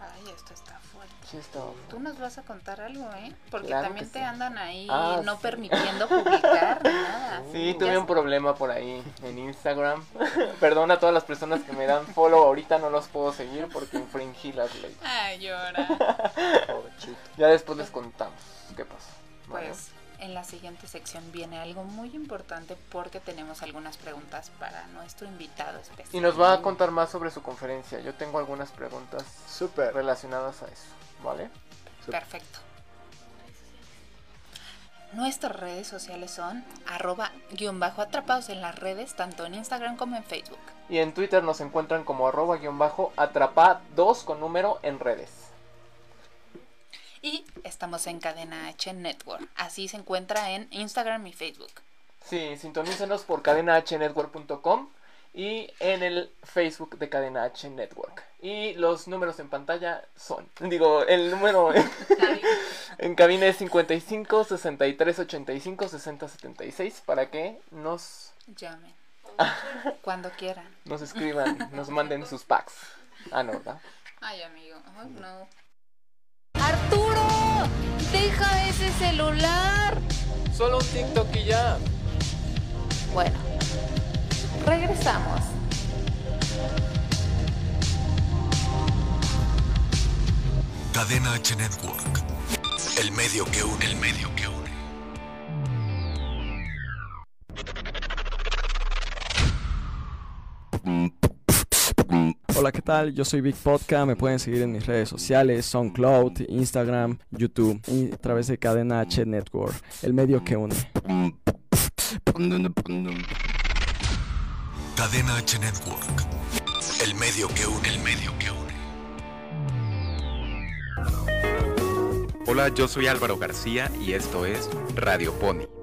B: Ay, esto está fuerte.
C: Sí, estaba
B: Tú nos vas a contar algo, ¿eh? Porque
C: Claro
B: también te
C: sí.
B: andan ahí
C: Ah,
B: no
C: sí.
B: permitiendo publicar nada.
C: Sí,
B: Ya
C: tuve
B: sé.
C: un problema por ahí en Instagram. Perdón a todas las personas que me dan follow. Ahorita no los puedo seguir porque infringí las leyes.
B: Ay, llora.
C: Ya después les contamos qué pasó.
B: Pues en la siguiente sección viene algo muy importante porque tenemos algunas preguntas para nuestro invitado especial.
C: Y nos va a contar más sobre su conferencia. Yo tengo algunas preguntas
D: Súper.
C: relacionadas a eso, ¿vale?
B: Perfecto. Nuestras redes sociales son arroba guion bajo atrapados en las redes, tanto en Instagram como en Facebook.
C: Y en Twitter nos encuentran como arroba guion bajo atrapa 2 con número en redes.
B: Y estamos en Cadena H Network. Así se encuentra en Instagram y Facebook.
C: Sí, sintonícenos por cadenahnetwork.com y en el Facebook de Cadena H Network. Y los números en pantalla son, digo, el número en, cabina es 55 63 85 60 76 para que nos,
B: Llamen. Cuando quieran.
C: nos escriban, nos manden sus packs. Ah, no, ¿verdad?
B: Ay, amigo. Ay, no.
E: Deja ese celular.
C: Solo un TikTok y ya.
B: Bueno, regresamos.
A: Cadena H Network. El medio que une, el medio que une.
F: Hola, ¿qué tal? Yo soy Big Podcast. Me pueden seguir en mis redes sociales, SoundCloud, Instagram, YouTube y a través de Cadena H Network, el medio que une.
A: Cadena H Network. El medio que une, el medio que une.
G: Hola, yo soy Álvaro García y esto es Radio Pony.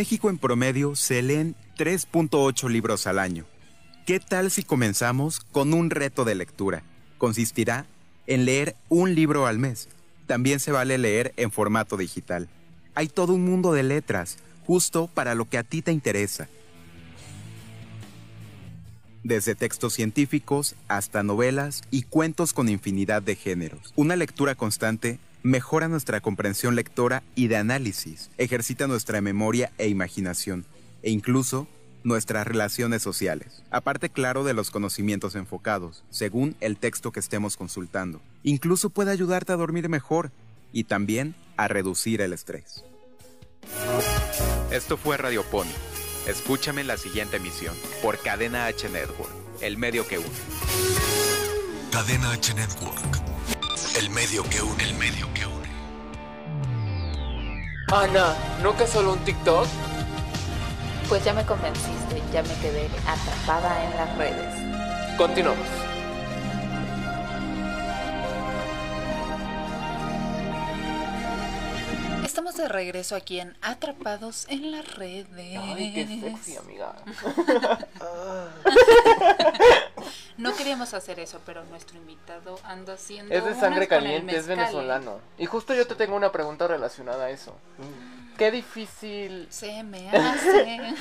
G: México en promedio se leen 3.8 libros al año. ¿Qué tal si comenzamos con un reto de lectura? Consistirá en leer un libro al mes. También se vale leer en formato digital. Hay todo un mundo de letras, justo para lo que a ti te interesa. Desde textos científicos hasta novelas y cuentos con infinidad de géneros. Una lectura constante mejora nuestra comprensión lectora y de análisis, ejercita nuestra memoria e imaginación, e incluso nuestras relaciones sociales. Aparte, claro, de los conocimientos enfocados, según el texto que estemos consultando. Incluso puede ayudarte a dormir mejor y también a reducir el estrés. Esto fue Radio Pony. Escúchame en la siguiente emisión por Cadena H Network, el medio que une.
A: Cadena H Network. El medio que une, el medio que une.
C: Ana, ¿no que solo un TikTok?
B: Pues ya me convenciste, ya me quedé atrapada en las redes.
C: Continuamos.
B: Estamos de regreso aquí en Atrapados en las redes.
C: Ay, qué sexy, amiga.
B: No queríamos hacer eso, pero nuestro invitado anda haciendo.
C: Es de sangre caliente, es
B: mezcal.
C: venezolano. Y justo yo te tengo una pregunta relacionada a eso. Qué difícil...
B: Se me hace.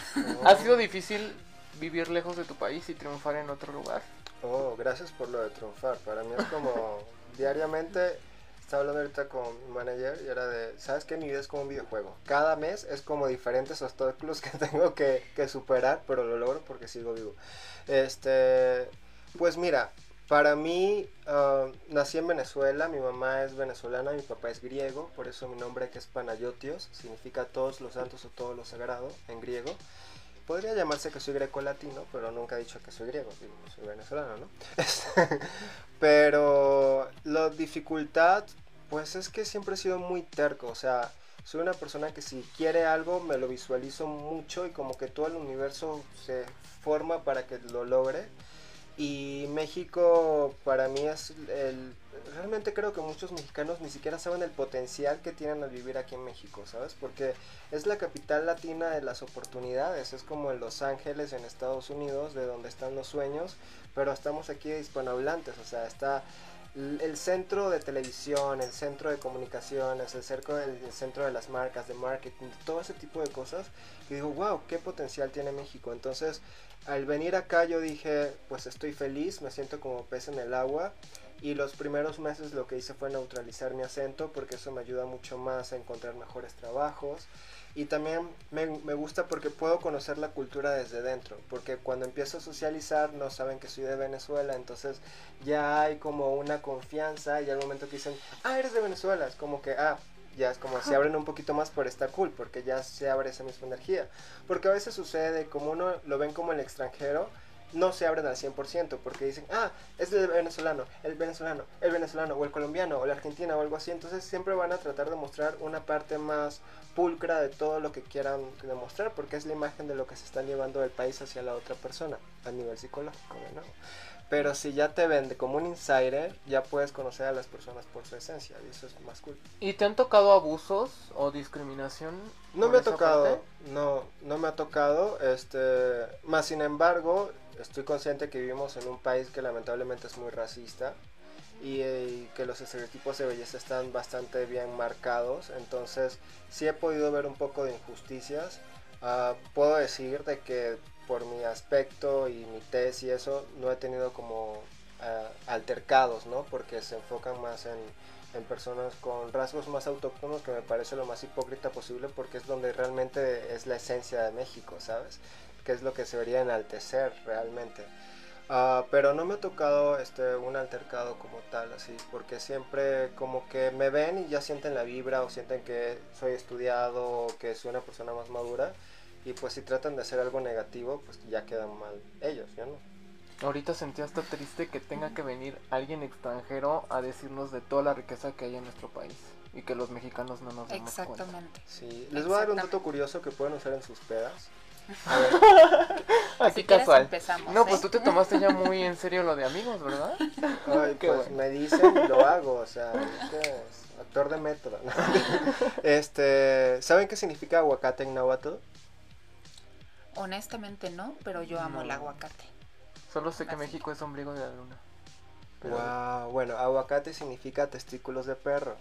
C: ¿Ha sido difícil vivir lejos de tu país y triunfar en otro lugar?
D: Oh, gracias por lo de triunfar. Para mí es como diariamente. Estaba hablando ahorita con mi manager y era de, ¿sabes qué? Mi vida es como un videojuego. Cada mes es como diferentes obstáculos que tengo que, que superar, pero lo logro porque sigo vivo. Este, pues mira, para mí, ah, nací en Venezuela, mi mamá es venezolana, mi papá es griego, por eso mi nombre que es Panayotios, significa todos los santos o todo lo sagrado en griego. Podría llamarse que soy greco-latino, pero nunca he dicho que soy griego, digo, soy venezolano, ¿no? pero la dificultad, pues es que siempre he sido muy terco, o sea, soy una persona que si quiere algo me lo visualizo mucho y como que todo el universo se forma para que lo logre. Y México para mí es el... Realmente creo que muchos mexicanos ni siquiera saben el potencial que tienen al vivir aquí en México, ¿sabes? Porque es la capital latina de las oportunidades, es como en Los Ángeles, en Estados Unidos, de donde están los sueños, pero estamos aquí hispanohablantes, o sea, está el centro de televisión, el centro de comunicaciones, el, cerco, el, centro de las marcas, de marketing, todo ese tipo de cosas. Y digo, wow, qué potencial tiene México. Entonces, al venir acá yo dije, pues estoy feliz, me siento como pez en el agua. Y los primeros meses lo que hice fue neutralizar mi acento porque eso me ayuda mucho más a encontrar mejores trabajos. Y también me, me, gusta porque puedo conocer la cultura desde dentro, porque cuando empiezo a socializar no saben que soy de Venezuela, entonces ya hay como una confianza y al momento que dicen, ah, eres de Venezuela, es como que, ah, ya es como se abren un poquito más por esta cool, porque ya se abre esa misma energía. Porque a veces sucede, como uno lo ven como el extranjero, no se abren al 100% porque dicen, ah, es el venezolano, el venezolano, el venezolano, o el colombiano, o el argentino, o algo así. Entonces siempre van a tratar de mostrar una parte más pulcra de todo lo que quieran demostrar, porque es la imagen de lo que se está llevando del país hacia la otra persona a nivel psicológico, ¿no? Pero si ya te vende como un insider, ya puedes conocer a las personas por su esencia, y eso es más cool.
C: ¿Y te han tocado abusos o discriminación?
D: No me ha tocado, no, no me ha tocado, este, más sin embargo, estoy consciente que vivimos en un país que lamentablemente es muy racista y, eh, que los estereotipos de belleza están bastante bien marcados, entonces sí he podido ver un poco de injusticias. Uh, puedo decir de que por mi aspecto y mi test y eso no he tenido como uh, altercados, ¿no? Porque se enfocan más en, en personas con rasgos más autóctonos que me parece lo más hipócrita posible porque es donde realmente es la esencia de México, ¿sabes? Que es lo que se debería enaltecer realmente. Uh, pero no me ha tocado este, un altercado como tal, así, porque siempre como que me ven y ya sienten la vibra o sienten que soy estudiado o que soy una persona más madura. Y pues si tratan de hacer algo negativo, pues ya quedan mal ellos, ¿ya no?
C: Ahorita sentí hasta triste que tenga que venir alguien extranjero a decirnos de toda la riqueza que hay en nuestro país y que los mexicanos no nos damos
B: Exactamente.
C: cuenta.
D: Sí, les voy a dar un dato curioso que pueden usar en sus pedas.
C: Así
B: Si quieres,
C: casual.
B: empezamos,
C: No,
B: ¿eh?
C: pues tú te tomaste ya muy en serio lo de amigos, ¿verdad?
D: Ay,
C: Qué
D: pues
C: bueno.
D: me dicen y lo hago, o sea, es que es actor de metro. ¿no? este, ¿saben qué significa aguacate en náhuatl?
B: Honestamente no, pero yo amo el aguacate.
C: Solo sé que. México es ombligo de la luna. Pero-
D: Wow, bueno, aguacate significa testículos de perro.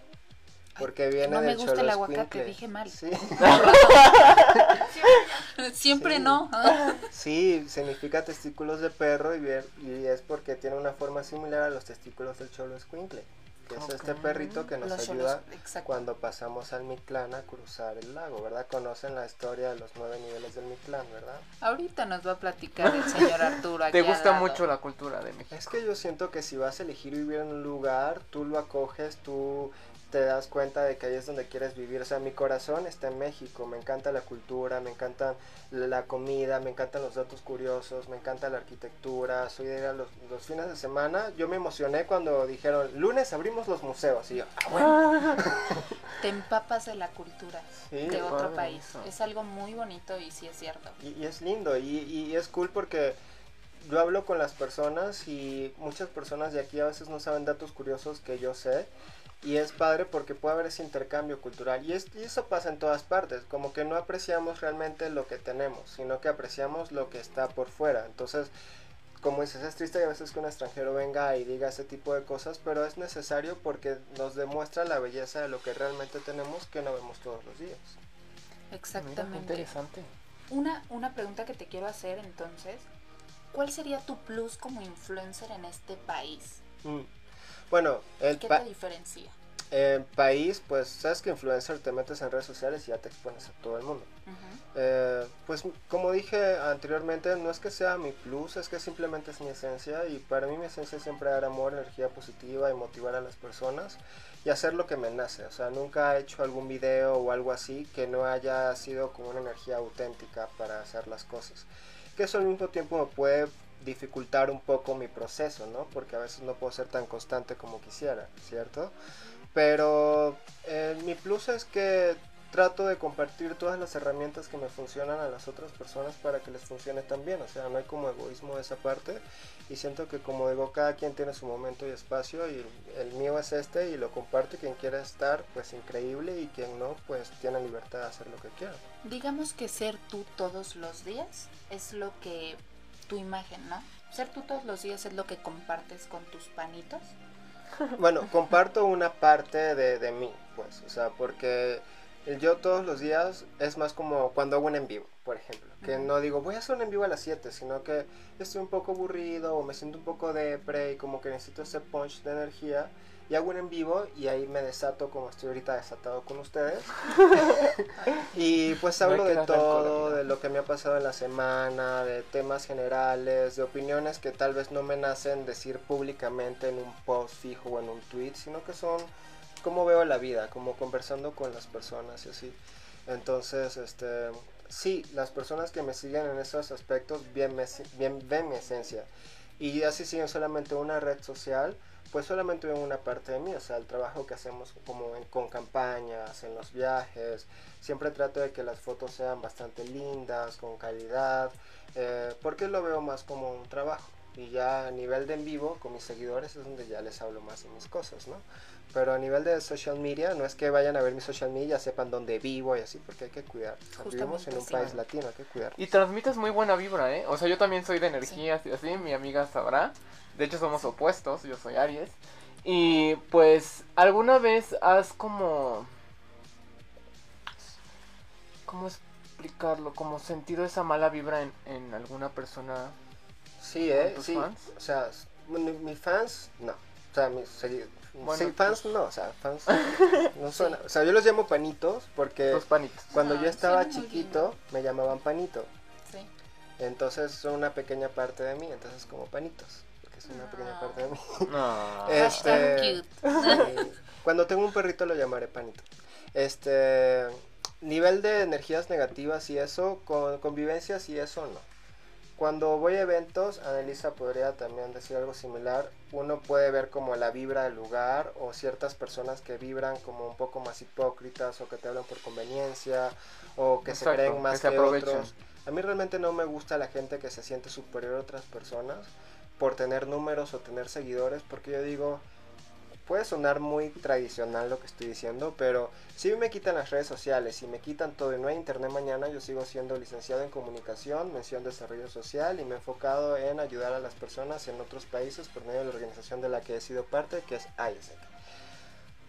D: Porque viene
B: no me gusta el aguacate, dije mal.
D: Sí,
B: Siempre
D: Sí.
B: no.
D: Sí, significa testículos de perro y, ver- y es porque tiene una forma similar a los testículos del cholo escuincle, que es este perrito que nos
B: Los
D: ayuda
B: cholos,
D: cuando pasamos al Mictlán a cruzar el lago, ¿verdad? Conocen la historia de los nueve niveles del Mictlán, ¿verdad?
B: Ahorita nos va a platicar el señor Arturo. aquí
C: Te
B: al
C: gusta
B: lado.
C: mucho la cultura de México.
D: Es que yo siento que si vas a elegir vivir en un lugar, tú lo acoges, tú te das cuenta de que ahí es donde quieres vivir. O sea, mi corazón está en México, me encanta la cultura, me encanta la comida, me encantan los datos curiosos, me encanta la arquitectura, soy de ir a los, los fines de semana. Yo me emocioné cuando dijeron, lunes abrimos los museos. Y yo, ah, bueno.
B: Te empapas de la cultura
D: Sí,
B: de otro país.
C: eso.
B: Es algo muy bonito y sí es cierto.
D: Y, y es lindo y, y es cool porque yo hablo con las personas y muchas personas de aquí a veces no saben datos curiosos que yo sé. Y es padre porque puede haber ese intercambio cultural. Y, es- y eso pasa en todas partes. Como que no apreciamos realmente lo que tenemos, sino que apreciamos lo que está por fuera. Entonces, como dices, es triste a veces que un extranjero venga y diga ese tipo de cosas, pero es necesario porque nos demuestra la belleza de lo que realmente tenemos que no vemos todos los días.
C: Mira,
B: Exactamente.
C: interesante.
B: Una, una pregunta que te quiero hacer entonces. ¿cuál sería tu plus como influencer en este país?
D: Mm. Bueno, el
B: ¿Qué te diferencia?
D: el país, pues sabes que influencer te metes en redes sociales y ya te expones a todo el mundo.
B: Ujú.
D: Eh, pues como dije anteriormente, no es que sea mi plus, es que simplemente es mi esencia y para mí mi esencia es siempre dar amor, energía positiva y motivar a las personas y hacer lo que me nace. O sea, nunca he hecho algún video o algo así que no haya sido con una energía auténtica para hacer las cosas. Que eso al mismo tiempo me puede dificultar un poco mi proceso, ¿no? Porque a veces no puedo ser tan constante como quisiera, ¿cierto? Pero eh, mi plus es que trato de compartir todas las herramientas que me funcionan a las otras personas para que les funcione también. O sea, no hay como egoísmo de esa parte. Y siento que como digo, cada quien tiene su momento y espacio y el mío es este y lo comparto. Quien quiera estar, pues increíble. Y quien no, pues tiene libertad de hacer lo que quiera.
B: Digamos que ser tú todos los días es lo que tu imagen, ¿no? Ser tú todos los días es lo que compartes con tus panitos.
D: Bueno, comparto una parte de, de mí, pues, o sea, porque el yo todos los días es más como cuando hago un en vivo, por ejemplo, que no digo voy a hacer un en vivo a las 7, sino que estoy un poco aburrido o me siento un poco depre y como que necesito ese punch de energía y hago un en vivo y ahí me desato como estoy ahorita desatado con ustedes y pues hablo de todo, de lo que me ha pasado en la semana, de temas generales, de opiniones que tal vez no me nacen decir públicamente en un post fijo o en un tweet, sino que son como veo la vida, como conversando con las personas y así. Entonces, este, sí, las personas que me siguen en esos aspectos bien, me, bien ven mi esencia. Y así siguen solamente una red social, pues solamente ven una parte de mí, o sea, el trabajo que hacemos como en- con campañas, en los viajes. Siempre trato de que las fotos sean bastante lindas, con calidad, eh, porque lo veo más como un trabajo. Y ya a nivel de en vivo, con mis seguidores, es donde ya les hablo más de mis cosas, ¿no? Pero a nivel de social media, no es que vayan a ver mi social media, sepan dónde vivo y así, porque hay que cuidar. O sea, vivimos en un
B: Justamente,
D: país
B: sí.
D: latino, hay que cuidar.
C: Y transmites muy buena vibra, ¿eh? O sea, yo también soy de energía, así, así, mi amiga sabrá. De hecho, somos opuestos, yo soy Aries. Y pues, ¿alguna vez has como... ¿Cómo explicarlo? Como sentido esa mala vibra en, en alguna persona?
D: Sí, ¿eh?
C: ¿Con tus
D: sí.
C: fans?
D: O sea, mi- mis fans, no. O sea, mis
C: Bueno,
D: sí, fans
C: pues-
D: no, o sea, fans no suena. O sea, yo los llamo panitos porque
C: Los panitos.
D: cuando
B: Ah,
D: yo estaba
B: suena muy
D: chiquito me llamaban panito.
B: Sí.
D: Entonces son una pequeña parte de mí, entonces como panitos, es una pequeña
B: Ah.
D: parte de mí.
C: No.
D: Este,
B: cute.
D: Cuando tengo un perrito lo llamaré panito. Este nivel de energías negativas y eso, con convivencias y eso no. Cuando voy a eventos, Anelisa podría también decir algo similar. Uno puede ver como la vibra del lugar o ciertas personas que vibran como un poco más hipócritas o que te hablan por conveniencia o que
C: Exacto,
D: se creen más
C: que
D: que, otros. A mí realmente no me gusta la gente que se siente superior a otras personas por tener números o tener seguidores porque yo digo, puede sonar muy tradicional lo que estoy diciendo, pero si me quitan las redes sociales y me quitan todo y no hay internet mañana, yo sigo siendo licenciado en comunicación, mención desarrollo social y me he enfocado en ayudar a las personas en otros países por medio de la organización de la que he sido parte, que es ISEC.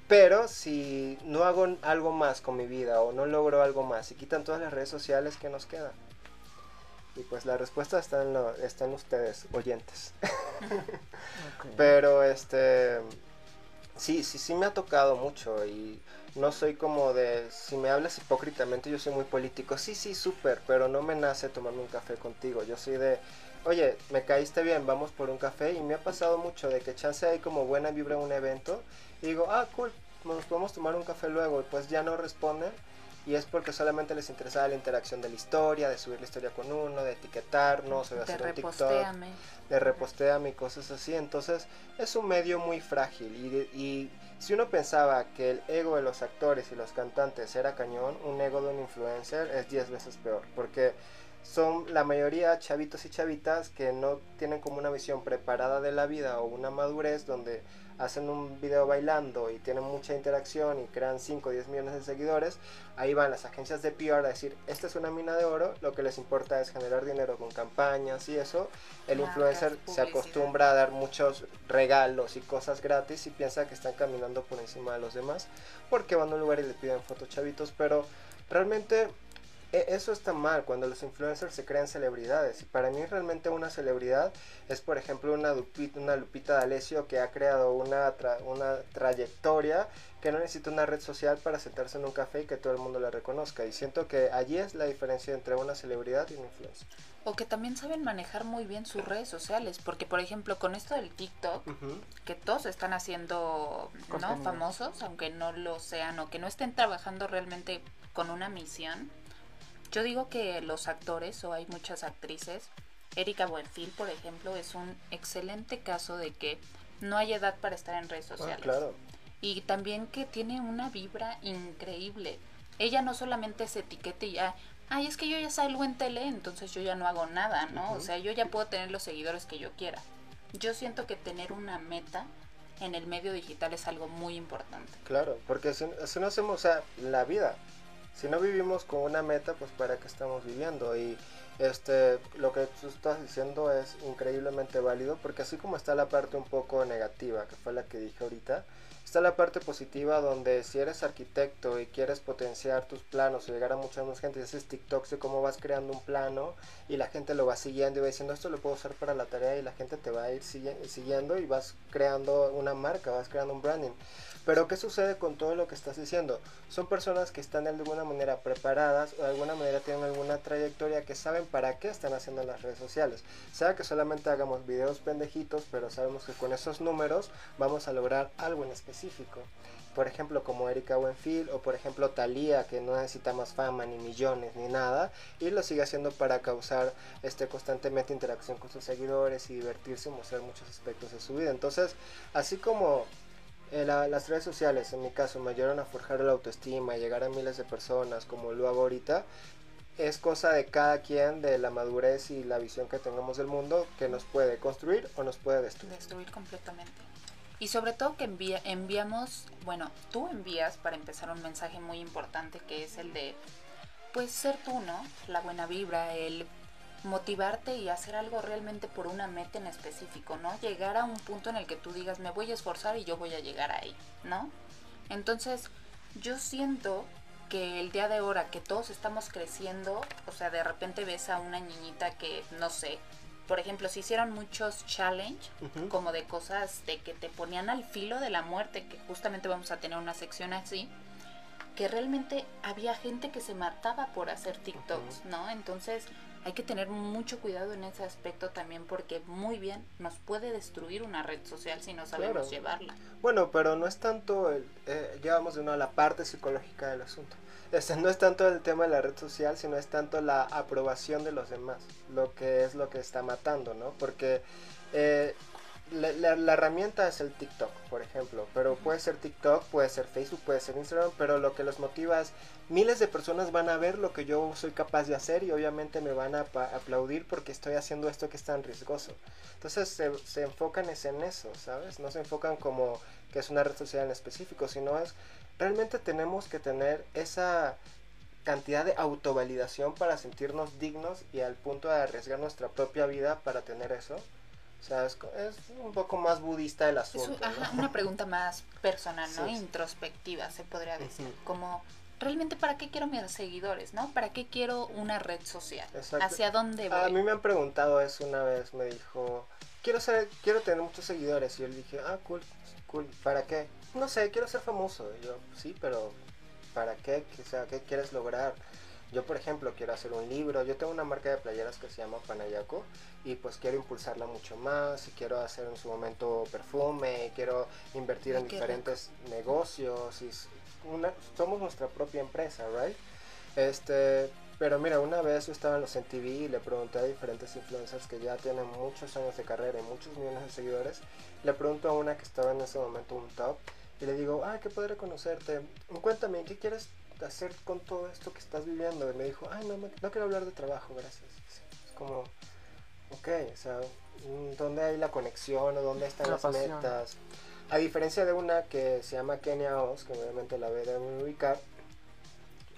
D: Pero si no hago algo más con mi vida o no logro algo más y quitan todas las redes sociales, ¿qué nos queda? Y pues la respuesta está en, lo- está en ustedes, oyentes. Pero este sí, sí, sí me ha tocado mucho y no soy como de si me hablas hipócritamente yo soy muy político. Sí, sí, súper, pero no me nace tomarme un café contigo. Yo soy de Oye, me caíste bien, vamos por un café y me ha pasado mucho de que chance hay como buena vibra en un evento y digo, ah, cool, nos podemos tomar un café luego y pues ya no responden y es porque solamente les interesaba la interacción de la historia, de subir la historia con uno, de etiquetarnos o de
B: Te
D: hacer un TikTok de reposteame y cosas así. Entonces es un medio muy frágil y, de- y si uno pensaba que el ego de los actores y los cantantes era cañón, un ego de un influencer es 10 veces peor. Porque son la mayoría chavitos y chavitas que no tienen como una visión preparada de la vida o una madurez donde hacen un video bailando y tienen mucha interacción y crean 5 o 10 millones de seguidores, ahí van las agencias de PR a decir, esta es una mina de oro, lo que les importa es generar dinero con campañas y eso, el influencer se acostumbra a dar muchos regalos y cosas gratis y piensa que están caminando por encima de los demás porque van a un lugar y le piden fotos chavitos, pero realmente eso está mal cuando los influencers se crean celebridades. Y para mí realmente una celebridad es, por ejemplo, una Lupita, una Lupita D'Alessio que ha creado una, tra- una trayectoria que no necesita una red social para sentarse en un café y que todo el mundo la reconozca. Y siento que allí es la diferencia entre una celebridad y un influencer.
B: O que también saben manejar muy bien sus redes sociales, porque por ejemplo con esto del TikTok, que todos están haciendo no famosos, aunque no lo sean o que no estén trabajando realmente con una misión. Yo digo que los actores o hay muchas actrices, Erika Buenfil por ejemplo es un excelente caso de que no hay edad para estar en redes
D: Ah,
B: sociales.
D: claro.
B: Y también que tiene una vibra increíble. Ella no solamente se etiqueta y ya, ay, es que yo ya salgo en tele, entonces yo ya no hago nada, ¿no? O sea, yo ya puedo tener los seguidores que yo quiera. Yo siento que tener una meta en el medio digital es algo muy importante.
D: Claro, porque si, si no hacemos, o sea, la vida, si no vivimos con una meta, pues para qué estamos viviendo. Y este, lo que tú estás diciendo es increíblemente válido, porque así como está la parte un poco negativa, que fue la que dije ahorita, está la parte positiva donde si eres arquitecto y quieres potenciar tus planos o llegar a mucha más gente, y haces TikToks de cómo vas creando un plano y la gente lo va siguiendo y va diciendo esto lo puedo usar para la tarea y la gente te va a ir siguiendo y vas creando una marca, vas creando un branding. Pero ¿qué sucede con todo lo que estás diciendo? Son personas que están de alguna manera preparadas o de alguna manera tienen alguna trayectoria que saben para qué están haciendo las redes sociales. Sea que solamente hagamos videos pendejitos, pero sabemos que con esos números vamos a lograr algo en específico. Por ejemplo, como Erika Buenfil o por ejemplo Thalía, que no necesita más fama, ni millones, ni nada, y lo sigue haciendo para causar este, constantemente interacción con sus seguidores y divertirse y mostrar muchos aspectos de su vida. Entonces, así como eh, la- las redes sociales, en mi caso, me ayudaron a forjar la autoestima y llegar a miles de personas como lo hago ahorita. Es cosa de cada quien, de la madurez y la visión que tengamos del mundo, que nos puede construir o nos puede destruir.
B: Destruir completamente. Y sobre todo que envía, enviamos, bueno, tú envías para empezar un mensaje muy importante que es el de, pues ser tú, ¿no? La buena vibra, el motivarte y hacer algo realmente por una meta en específico, ¿no? Llegar a un punto en el que tú digas, me voy a esforzar y yo voy a llegar ahí, ¿no? Entonces, yo siento que el día de ahora que todos estamos creciendo, o sea, de repente ves a una niñita que, no sé, por ejemplo, se hicieron muchos challenge, como de cosas de que te ponían al filo de la muerte, que justamente vamos a tener una sección así, que realmente había gente que se mataba por hacer TikToks, ¿no? Entonces hay que tener mucho cuidado en ese aspecto también porque muy bien nos puede destruir una red social si no sabemos
D: Claro.
B: llevarla.
D: Bueno, pero no es tanto, el, eh, ya vamos de nuevo a la parte psicológica del asunto. Este, no es tanto el tema de la red social, sino es tanto la aprobación de los demás, lo que es lo que está matando, ¿no? Porque eh, la, la- herramienta es el TikTok, por ejemplo, pero puede ser TikTok, puede ser Facebook, puede ser Instagram, pero lo que los motiva es miles de personas van a ver lo que yo soy capaz de hacer y obviamente me van a aplaudir porque estoy haciendo esto que es tan riesgoso. Entonces se, se enfocan en eso, ¿sabes? No se enfocan como que es una red social en específico, sino es realmente tenemos que tener esa cantidad de autovalidación para sentirnos dignos y al punto de arriesgar nuestra propia vida para tener eso. O sea, es, es un poco más budista el
B: Es un-
D: asunto. ¿no?
B: ajá, una pregunta más personal, ¿no?
D: Sí.
B: Introspectiva, se podría decir.
D: Ujú.
B: Como, ¿realmente para qué quiero mis seguidores, no? ¿Para qué quiero una red social?
D: Exacto.
B: ¿Hacia dónde voy?
D: A mí me han preguntado eso una vez, me dijo, quiero ser, quiero tener muchos seguidores. Y yo le dije, ah, cool, cool, ¿para qué? No sé, quiero ser famoso. Y yo, sí, pero ¿para qué? O sea, ¿qué quieres lograr? Yo, por ejemplo, quiero hacer un libro. Yo tengo una marca de playeras que se llama Panayaco y pues quiero impulsarla mucho más y quiero hacer en su momento perfume, y quiero invertir en diferentes negocios y una- somos nuestra propia empresa, ¿right? Este, pero mira, una vez yo estaba en los MTV y le pregunté a diferentes influencers que ya tienen muchos años de carrera y muchos millones de seguidores. Le pregunto a una que estaba en ese momento un top y le digo, ah, qué podré conocerte. Cuéntame, ¿qué quieres hacer con todo esto que estás viviendo? Y me dijo, ay, no, no quiero hablar de trabajo, gracias. Es como, ok, o sea, ¿dónde hay la conexión o dónde están
C: La
D: las
C: pasión.
D: metas? A diferencia de una que se llama Kenia Oz, que obviamente la ve de ubicar,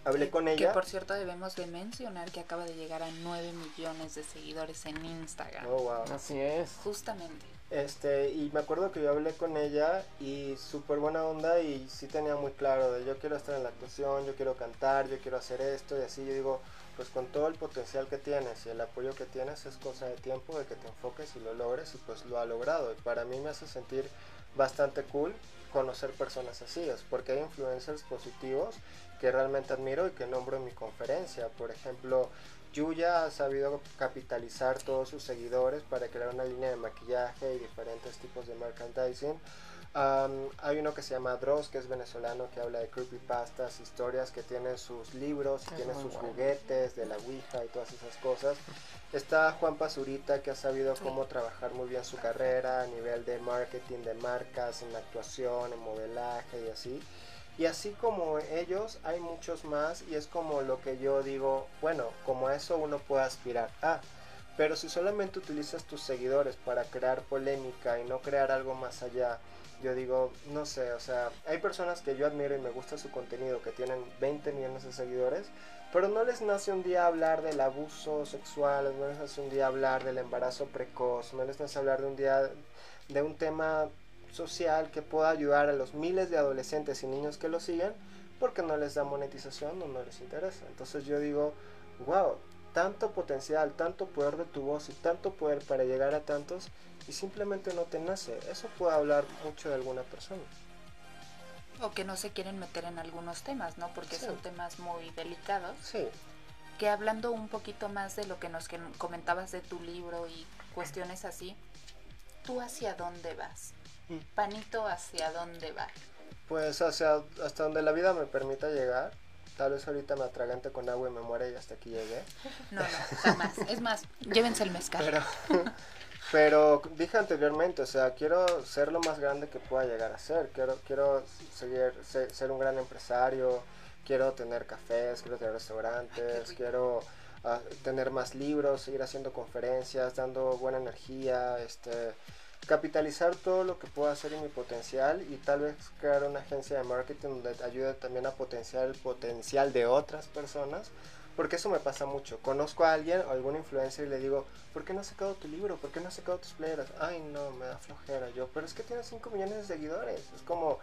D: hablé
B: Que-
D: con
B: Que
D: ella.
B: por cierto debemos de mencionar que acaba de llegar a 9 millones de seguidores en Instagram.
D: Oh, wow.
C: Así es.
B: Justamente.
D: Este, y me acuerdo que yo hablé con ella y súper buena onda y sí tenía muy claro de yo quiero estar en la actuación, yo quiero cantar, yo quiero hacer esto y así. Yo digo, pues con todo el potencial que tienes y el apoyo que tienes es cosa de tiempo de que te enfoques y lo logres y pues lo ha logrado. Y para mí me hace sentir bastante cool conocer personas así, es porque hay influencers positivos que realmente admiro y que nombro en mi conferencia. Por ejemplo, Yuya ha sabido capitalizar todos sus seguidores para crear una línea de maquillaje y diferentes tipos de merchandising. hay uno que se llama Dross, que es venezolano, que habla de creepypastas, historias, que tiene sus libros, y tiene sus juguetes de la Ouija y todas esas cosas. Está Juan Pazurita, que ha sabido cómo trabajar muy bien su carrera a nivel de marketing, de marcas, en actuación, en modelaje y así. Y así como ellos, hay muchos más y es como lo que yo digo, bueno, como eso uno puede aspirar. Ah, pero si solamente utilizas tus seguidores para crear polémica y no crear algo más allá, yo digo, no sé, o sea, hay personas que yo admiro y me gusta su contenido, que tienen 20 millones de seguidores, pero no les nace un día hablar del abuso sexual, no les nace un día hablar del embarazo precoz, no les nace hablar de un día de un tema social que pueda ayudar a los miles de adolescentes y niños que lo siguen porque no les da monetización o no les interesa. Entonces yo digo, wow, tanto potencial, tanto poder de tu voz y tanto poder para llegar a tantos y simplemente no te nace. Eso puede hablar mucho de alguna persona.
B: O que no se quieren meter en algunos temas, ¿no? Porque son temas muy delicados.
D: Sí.
B: Que hablando un poquito más de lo que nos comentabas de tu libro y cuestiones así, ¿tú hacia dónde vas? Panito, ¿hacia dónde va?
D: Pues hacia hasta donde la vida me permita llegar. Tal vez ahorita me atragante con agua y me muere y hasta aquí llegué.
B: No, no, jamás. Es más, llévense el mezcal.
D: Pero, pero dije anteriormente, o sea, quiero ser lo más grande que pueda llegar a ser. Quiero, quiero seguir, ser, un gran empresario. Quiero tener cafés, quiero tener restaurantes, quiero ah, tener más libros, seguir haciendo conferencias, dando buena energía, este capitalizar todo lo que puedo hacer en mi potencial y tal vez crear una agencia de marketing donde ayude también a potenciar el potencial de otras personas. Porque eso me pasa mucho. Conozco a alguien o algún influencer y le digo, ¿por qué no has sacado tu libro? ¿Por qué no has sacado tus playeras? Ay, no, me da flojera. Yo, pero es que tiene 5 millones de seguidores. Es como,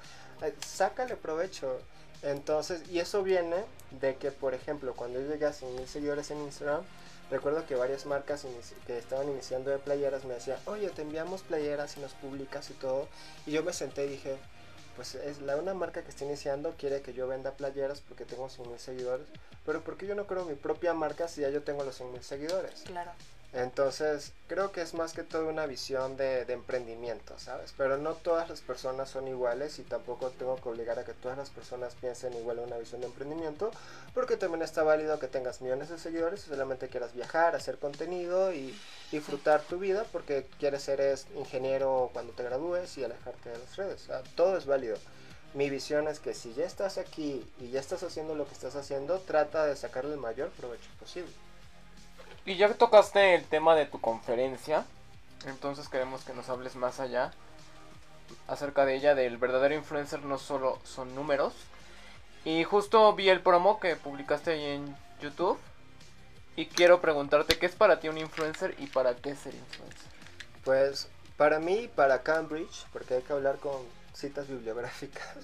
D: sácale provecho. Entonces, y eso viene de que, por ejemplo, cuando yo llegué a 100 mil seguidores en Instagram, Recuerdo que varias marcas que estaban iniciando de playeras me decían, oye, te enviamos playeras y nos publicas y todo. Y yo me senté y dije, pues es la una marca que está iniciando quiere que yo venda playeras porque tengo 100 mil seguidores. Pero ¿por qué yo no creo mi propia marca si ya yo tengo los 100 mil seguidores?
B: Claro.
D: Entonces, creo que es más que todo una visión de, emprendimiento, ¿sabes? Pero no todas las personas son iguales y tampoco tengo que obligar a que todas las personas piensen igual en una visión de emprendimiento, porque también está válido que tengas millones de seguidores y solamente quieras viajar, hacer contenido y disfrutar tu vida porque quieres ser ingeniero cuando te gradúes y alejarte de las redes. O sea, todo es válido. Mi visión es que si ya estás aquí y ya estás haciendo lo que estás haciendo, trata de sacarle el mayor provecho posible.
C: Y ya que tocaste el tema de tu conferencia, entonces queremos que nos hables más allá acerca de ella, del verdadero influencer no solo son números. Y justo vi el promo que publicaste ahí en YouTube. Y quiero preguntarte, ¿qué es para ti un influencer y para qué ser influencer?
D: Pues para mí, para Cambridge, porque hay que hablar con citas bibliográficas.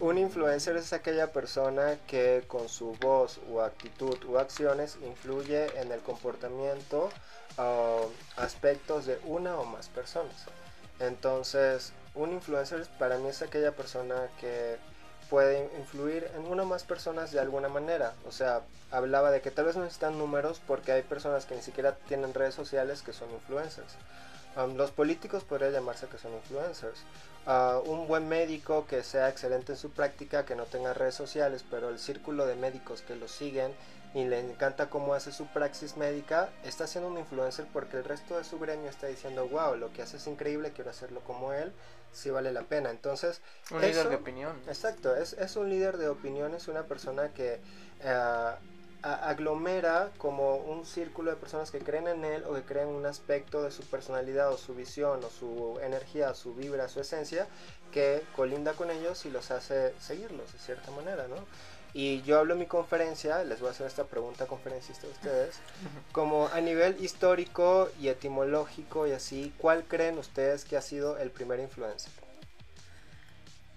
D: Un influencer es aquella persona que con su voz o actitud o acciones influye en el comportamiento o aspectos de una o más personas. Entonces, un influencer para mí es aquella persona que puede influir en una o más personas de alguna manera. O sea, hablaba de que tal vez no necesitan números porque hay personas que ni siquiera tienen redes sociales que son influencers los políticos podría llamarse que son influencers. un buen médico que sea excelente en su práctica, que no tenga redes sociales, pero el círculo de médicos que lo siguen y le encanta cómo hace su praxis médica, está siendo un influencer porque el resto de su gremio está diciendo, wow, lo que hace es increíble, quiero hacerlo como él, sí vale la pena. Entonces...
C: Un líder de opinión.
D: Exacto, es, es, un líder de opinión, es una persona que... Eh, aglomera como un círculo de personas que creen en él o que creen un aspecto de su personalidad o su visión o su energía, su vibra, su esencia, que colinda con ellos y los hace seguirlos de cierta manera, ¿no? Y yo hablo en mi conferencia, les voy a hacer esta pregunta conferencista a ustedes, como a nivel histórico y etimológico y así, ¿cuál creen ustedes que ha sido el primer influencer?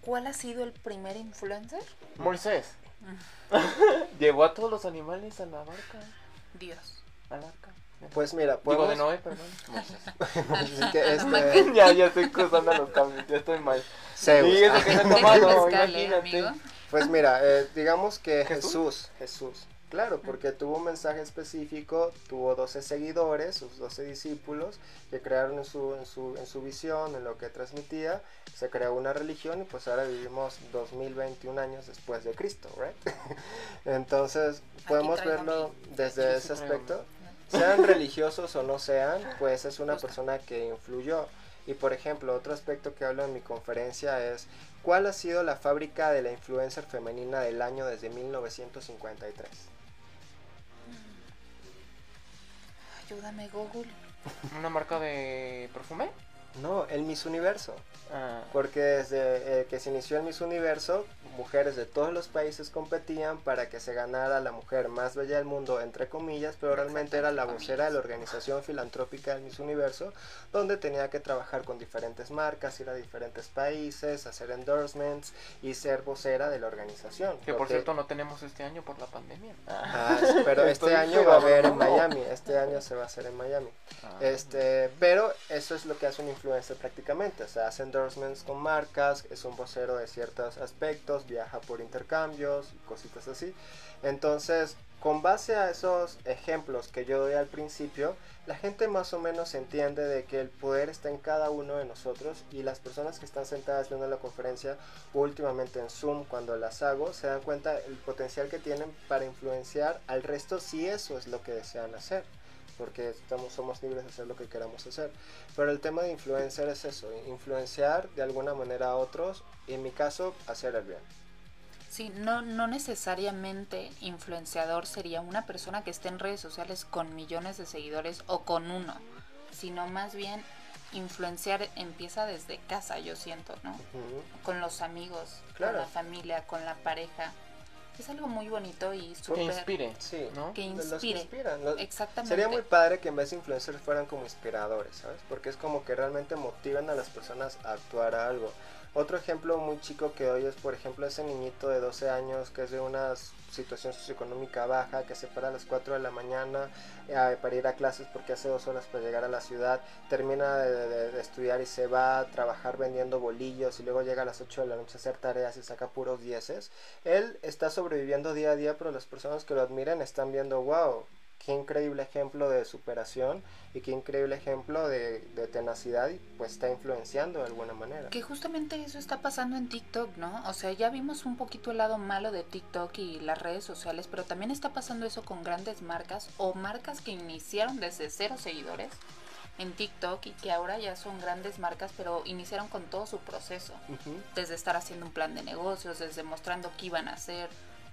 B: ¿Cuál ha sido el primer influencer?
C: Moisés. Llevó a todos los animales a la barca.
B: Dios.
C: Al arca.
D: Pues mira,
C: Digo,
D: podemos...
C: de Noé, perdón. Moisés.
D: Así que este...
C: ya, ya estoy cruzando los cambios, ya estoy mal. Sí, eso que no he tomado,
B: mezcal, ¿eh,
C: imagínate.
B: amigo?
D: Pues mira, eh, digamos que
C: ¿Jesús?
D: Jesús, Jesús, claro, porque tuvo un mensaje específico, tuvo 12 seguidores, sus 12 discípulos, que crearon en su, en su, en su visión, en lo que transmitía, se creó una religión y pues ahora vivimos 2021 años después de Cristo, ¿right? Entonces podemos verlo
B: mi-
D: desde ese aspecto. Sean religiosos o no sean, pues es una persona que influyó. Y por ejemplo, otro aspecto que hablo en mi conferencia es ¿cuál ha sido la fábrica de la influencer femenina del año desde 1953?
B: Ayúdame, Google.
C: ¿Una marca de perfume?
D: No, el Miss Universo.
C: Ah,
D: Porque desde eh, que se inició el Miss Universo, mujeres de todos los países competían para que se ganara la mujer más bella del mundo, entre comillas, pero realmente era la vocera de la organización filantrópica del Miss Universo, donde tenía que trabajar con diferentes marcas, ir a diferentes países, hacer endorsements y ser vocera de la organización.
C: que por cierto no tenemos este año por la pandemia.
D: Ah, pero este año va a haber en. Miami, este año se va a hacer en Miami.
C: Ah.
D: Este, pero eso es lo que hace un influencer prácticamente, o sea, hace endorsements con marcas, es un vocero de ciertos aspectos, viaja por intercambios cositas así. Entonces, con base a esos ejemplos que yo doy al principio, la gente más o menos entiende de que el poder está en cada uno de nosotros y las personas que están sentadas viendo la conferencia últimamente en Zoom cuando las hago se dan cuenta el potencial que tienen para influenciar al resto si eso es lo que desean hacer porque estamos, somos libres de hacer lo que queramos hacer. Pero el tema de influencer es eso, influenciar de alguna manera a otros y en mi caso hacer el bien.
B: Sí, no, no necesariamente influenciador sería una persona que esté en redes sociales con millones de seguidores o con uno, sino más bien influenciar empieza desde casa, yo siento, ¿no?
D: Ujú.
B: Con los amigos,
D: Claro.
B: con la familia, con la pareja. Es algo muy bonito y
C: Que
B: súper...
C: inspire,
D: Sí,
C: ¿no?
B: Que
D: los
B: inspire.
D: inspiran. Los-
B: Exactamente.
D: Sería muy padre que en vez de influencers fueran como inspiradores, ¿sabes? Porque es como que realmente motivan a las personas a actuar a algo. Otro ejemplo muy chico que doy es, por ejemplo, ese niñito de 12 años que es de una situación socioeconómica baja, que se para a las 4 de la mañana eh, para ir a clases porque hace dos horas para llegar a la ciudad, termina de, de- de estudiar y se va a trabajar vendiendo bolillos y luego llega a las 8 de la noche a hacer tareas y saca puros dieces. Él está sobreviviendo día a día, pero las personas que lo admiran están viendo, wow, qué increíble ejemplo de superación y qué increíble ejemplo de, de tenacidad y pues está influenciando de alguna manera.
B: Que justamente eso está pasando en TikTok, ¿no? O sea, ya vimos un poquito el lado malo de TikTok y las redes sociales, pero también está pasando eso con grandes marcas o marcas que iniciaron desde cero seguidores en TikTok y que ahora ya son grandes marcas, pero iniciaron con todo su proceso. Desde estar haciendo un plan de negocios, desde mostrando qué iban a hacer,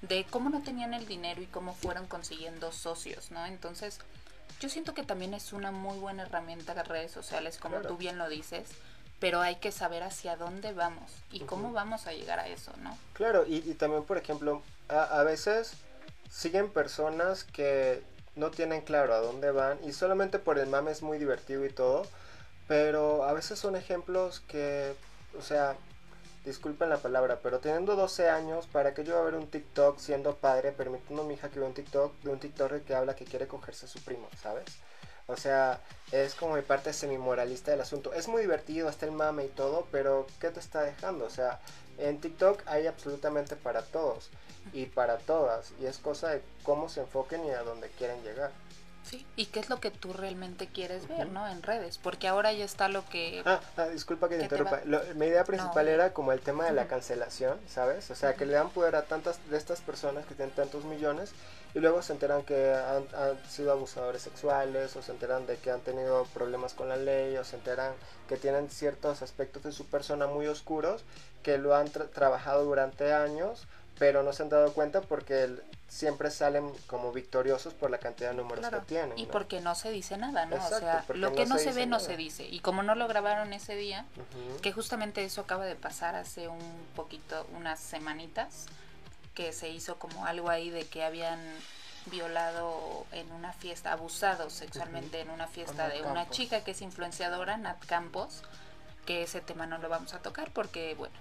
B: de cómo no tenían el dinero y cómo fueron consiguiendo socios, ¿no? Entonces, yo siento que también es una muy buena herramienta las redes sociales, como
D: Claro.
B: tú bien lo dices, pero hay que saber hacia dónde vamos y cómo vamos a llegar a eso, ¿no?
D: Claro, y, y también, por ejemplo, a, a veces siguen personas que no tienen claro a dónde van y solamente por el mame es muy divertido y todo, pero a veces son ejemplos que, o sea, disculpen la palabra, pero teniendo 12 años, ¿para qué yo voy a ver un TikTok siendo padre, permitiendo a mi hija que vea un TikTok de un TikToker que habla que quiere cogerse a su primo, ¿sabes? O sea, es como mi parte semi-moralista del asunto. Es muy divertido, hasta el mame y todo, pero ¿qué te está dejando? O sea, en TikTok hay absolutamente para todos y para todas. Y es cosa de cómo se enfoquen y a dónde quieren llegar.
B: Sí. ¿Y qué es lo que tú realmente quieres ver, ¿no? En redes, porque ahora ya está lo que...
D: Ah, ah, disculpa que te
B: ¿Qué te
D: interrumpa. Lo- mi idea principal
B: No.
D: era como el tema de la cancelación, ¿sabes? O sea, que le dan poder a tantas de estas personas que tienen tantos millones y luego se enteran que han, han sido abusadores sexuales o se enteran de que han tenido problemas con la ley o se enteran que tienen ciertos aspectos de su persona muy oscuros que lo han tra- trabajado durante años pero no se han dado cuenta porque el- siempre salen como victoriosos por la cantidad de números
B: Claro,
D: que tienen.
B: y
D: ¿no?
B: porque no se dice nada, ¿no?
D: Exacto,
B: o sea, lo que
D: no
B: no
D: se
B: ve no se dice. Y como no lo grabaron ese día, que justamente eso acaba de pasar hace un poquito, unas semanitas, que se hizo como algo ahí de que habían violado en una fiesta, abusado sexualmente en una fiesta de una chica que es influenciadora, Nat Campos, que ese tema no lo vamos a tocar porque, bueno,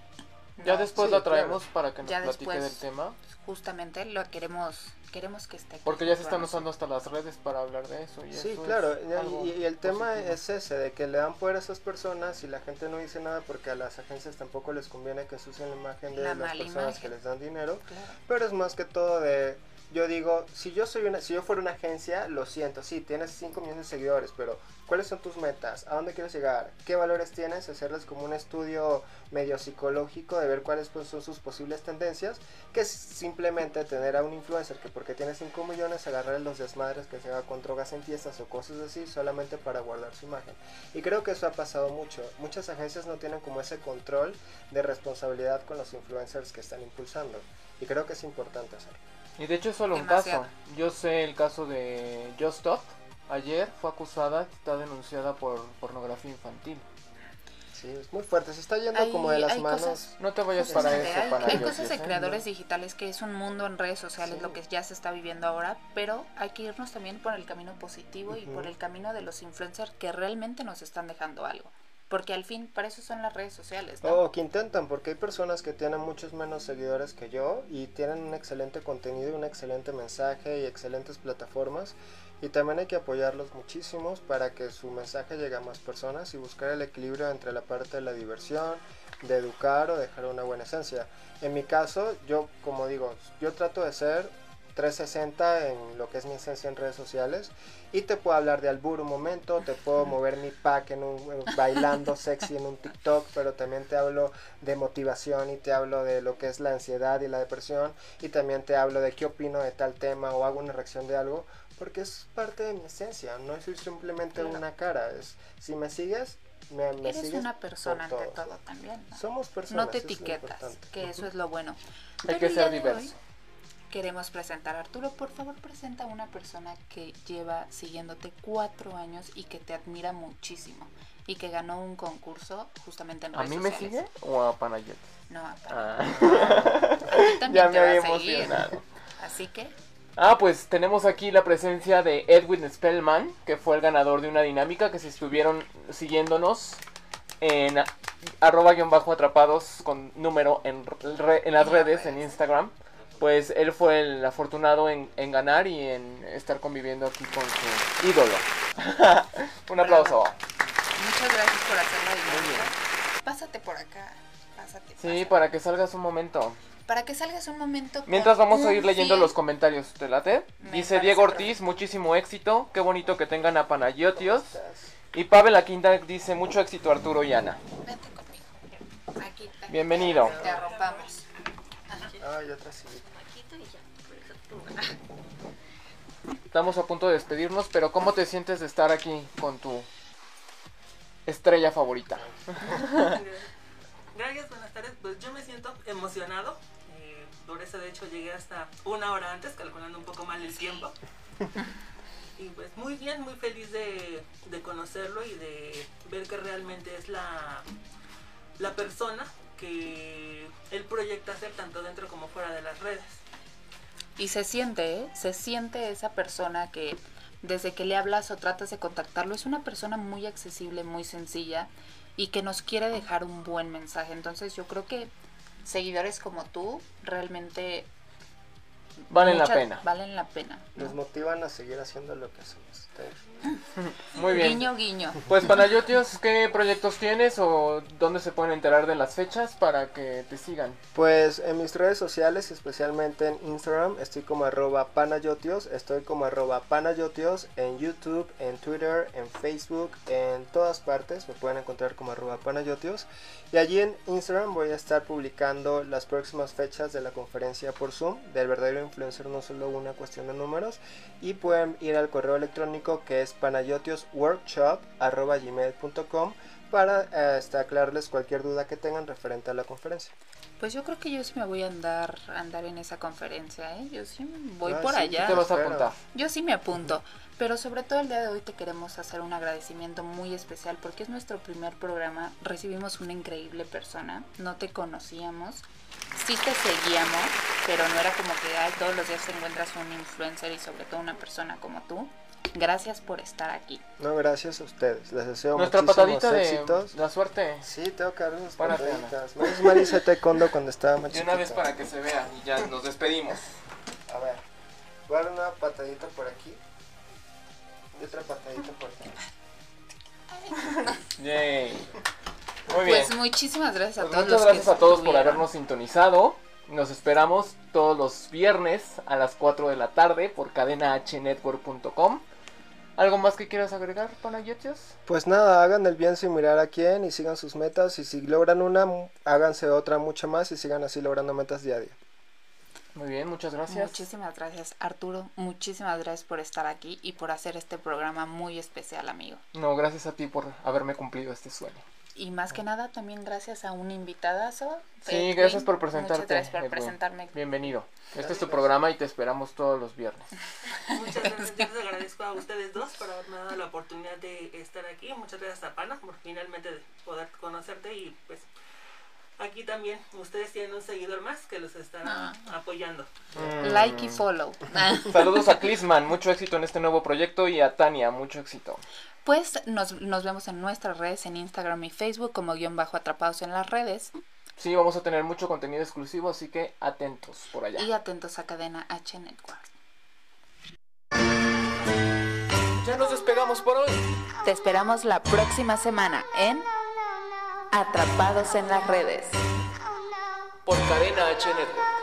C: Ya
B: No,
C: después
D: sí,
C: la
D: claro.
C: traemos para que nos
B: Ya
C: platique
B: después.
C: del tema.
B: Justamente lo queremos, queremos que esté aquí.
C: Porque ya se están usando hasta las redes para hablar de eso. Y
D: Sí,
C: eso es
D: claro, y-
C: algo
D: y, y el tema
C: positivo.
D: es ese, de que le dan poder a esas personas y la gente no dice nada porque a las agencias tampoco les conviene que ensucien la imagen de
B: La
D: las personas
B: imagen.
D: que les dan dinero,
B: Claro.
D: pero es más que todo de, yo digo, si yo soy una, si yo fuera una agencia, lo siento, sí, tienes 5 millones de seguidores, pero ¿cuáles son tus metas? ¿A dónde quieres llegar? ¿Qué valores tienes? Hacerles como un estudio medio psicológico de ver cuáles pues, son sus posibles tendencias, que simplemente tener a un influencer que porque tiene 5 millones agarrar los desmadres que se haga con drogas en fiestas o cosas así solamente para guardar su imagen. Y creo que eso ha pasado mucho. Muchas agencias no tienen como ese control de responsabilidad con los influencers que están impulsando. Y creo que es importante hacerlo.
C: Y de hecho es solo un caso. Yo sé el caso de Just Stop. Ayer fue acusada, está denunciada por pornografía infantil.
D: Sí, es muy fuerte. Se está yendo
B: Hay-
D: como de las manos.
B: cosas-
C: No te vayas para eso,
B: hay,
C: para
B: hay
C: ellos,
B: cosas de
C: ¿sí?
B: creadores digitales que es un mundo en redes sociales
D: Sí.
B: lo que ya se está viviendo ahora, pero hay que irnos también por el camino positivo y por el camino de los influencers que realmente nos están dejando algo. Porque al fin, para eso son las redes sociales.
D: O que intentan, porque hay personas que tienen muchos menos seguidores que yo y tienen un excelente contenido un excelente mensaje y excelentes plataformas. Y también hay que apoyarlos muchísimos para que su mensaje llegue a más personas y buscar el equilibrio entre la parte de la diversión, de educar o dejar una buena esencia. En mi caso, yo como digo, yo trato de ser 360 en lo que es mi esencia en redes sociales y te puedo hablar de albur un momento, te puedo mover mi pack en un en- bailando sexy en un TikTok, pero también te hablo de motivación y te hablo de lo que es la ansiedad y la depresión y también te hablo de qué opino de tal tema o hago una reacción de algo porque es parte de mi esencia, no soy simplemente
B: Claro.
D: una cara, es si me sigues me, me
B: Eres
D: sigues
B: una persona
D: por
B: ante todo también. ¿no?
D: Somos personas.
B: No te
D: es
B: etiquetas,
D: importante.
B: que eso es lo bueno.
C: Hay
B: Pero
C: que ser
B: de hoy
C: diverso.
B: Queremos presentar a Arturo, por favor presenta a una persona que lleva siguiéndote cuatro años y que te admira muchísimo y que ganó un concurso justamente en
C: ¿A
B: redes
C: mí me
B: sociales.
C: sigue o a Panayot?
B: No, a,
C: Ah.
B: a también
C: ya
B: te
C: me había emocionado.
B: Así que
C: Ah, pues tenemos aquí la presencia de Edwin Spellman, que fue el ganador de una dinámica que si estuvieron siguiéndonos en arroba guion bajo atrapados con número en, re- en las redes, en Instagram, pues él fue el afortunado en, en ganar y en estar conviviendo aquí con su ídolo. Un aplauso.
B: muchas gracias por hacer la dinámica. Pásate por acá. Pásate.
C: Sí,
B: pásate.
C: para que salgas un momento.
B: Para que salgas un momento.
C: Mientras vamos a ir leyendo los comentarios. ¿Te late?
B: Me
C: Dice Diego Ortiz,
B: perfecto.
C: muchísimo éxito. Qué bonito que tengan a Panayotios. Y Pavel Aquinta dice, mucho éxito Arturo y Ana.
B: Vente conmigo. Aquí te-
C: Bienvenido.
B: Te arropamos.
D: Ay, otra sillita.
C: Estamos a punto de despedirnos, pero ¿cómo te sientes de estar aquí con tu estrella favorita?
H: Gracias, buenas tardes. Pues yo me siento emocionado. eh, por eso, de hecho, llegué hasta una hora antes, calculando un poco mal el tiempo. Y pues muy bien, muy feliz de, de conocerlo y de ver que realmente es la, la persona que él proyecta ser tanto dentro como fuera de las redes.
B: Y se siente, ¿eh? Se siente esa persona que desde que le hablas o tratas de contactarlo es una persona muy accesible, muy sencilla y que nos quiere dejar un buen mensaje. Entonces yo creo que seguidores como tú realmente
C: Valen la pena.
B: Valen la pena. ¿no?
D: Nos motivan a seguir haciendo lo que hacemos.
C: Muy bien.
B: Guiño, guiño.
C: Pues Panayotios, ¿qué proyectos tienes o dónde se pueden enterar de las fechas para que te sigan?
D: Pues en mis redes sociales, especialmente en Instagram, estoy como arroba panayotios, estoy como arroba panayotios en YouTube, en Twitter, en Facebook, en todas partes me pueden encontrar como arroba panayotios. Y allí en Instagram voy a estar publicando las próximas fechas de la conferencia por Zoom del verdadero influencer, no solo una cuestión de números. Y pueden ir al correo electrónico que es panayotiosworkshop arroba gmail.com para eh, este, aclararles cualquier duda que tengan referente a la conferencia.
B: Pues yo creo que yo sí me voy a andar, andar en esa conferencia, ¿eh? Yo sí voy
D: Ah,
B: por
D: sí,
B: allá.
C: ¿Te vas a
D: Espero.
C: apuntar?
B: Yo sí me apunto, pero sobre todo el día de hoy te queremos hacer un agradecimiento muy especial porque es nuestro primer programa, recibimos una increíble persona, no te conocíamos, sí te seguíamos, pero no era como que ay, todos los días te encuentras un influencer y sobre todo una persona como tú. Gracias por estar aquí.
D: No, gracias a ustedes. Les deseo
C: Nuestra
D: muchísimos
C: patadita de
D: éxitos.
C: la suerte.
D: Sí, tengo que dar unas pataditas. Menos mal hice taekwondo cuando estaba más
C: De una vez para que se vea y ya nos despedimos.
D: A ver, voy a dar una patadita por aquí. Y otra patadita por aquí.
C: Yay. Muy bien.
B: Pues muchísimas gracias a
C: Pues
B: todos
C: muchas
B: los
C: gracias
B: que
C: a todos por habernos sintonizado. Nos esperamos todos los viernes a las 4 de la tarde por cadenahnetwork.com. ¿Algo más que quieras agregar, Panayotios?
D: Pues nada, hagan el bien sin mirar a quién y sigan sus metas. Y si logran una, háganse otra mucho más y sigan así logrando metas día a día.
C: Muy bien, muchas gracias.
B: Muchísimas gracias, Arturo. Muchísimas gracias por estar aquí y por hacer este programa muy especial, amigo.
C: No, gracias a ti por haberme cumplido este sueño.
B: Y más que nada, también gracias a un invitadazo.
C: Sí,
B: Edwin.
C: gracias por presentarte.
B: Muchas gracias por
C: Edwin.
B: presentarme.
C: Bienvenido. Este es tu programa y te esperamos todos los viernes.
H: Muchas gracias, yo les agradezco a ustedes dos por haberme dado la oportunidad de estar aquí. Muchas gracias a Pana por finalmente poder conocerte y pues aquí también ustedes tienen un seguidor más que los está
B: Ah.
H: apoyando.
C: Mm.
B: Like y follow.
C: Saludos a Clisman, mucho éxito en este nuevo proyecto y a Tania, mucho éxito.
B: Pues nos, nos vemos en nuestras redes, en Instagram y Facebook como guion bajo atrapados en las redes.
C: Sí, vamos a tener mucho contenido exclusivo, así que atentos por allá.
B: Y atentos a Cadena H Network.
C: Ya nos despegamos por hoy.
B: Te esperamos la próxima semana en Atrapados en las redes.
C: Por Cadena H Network.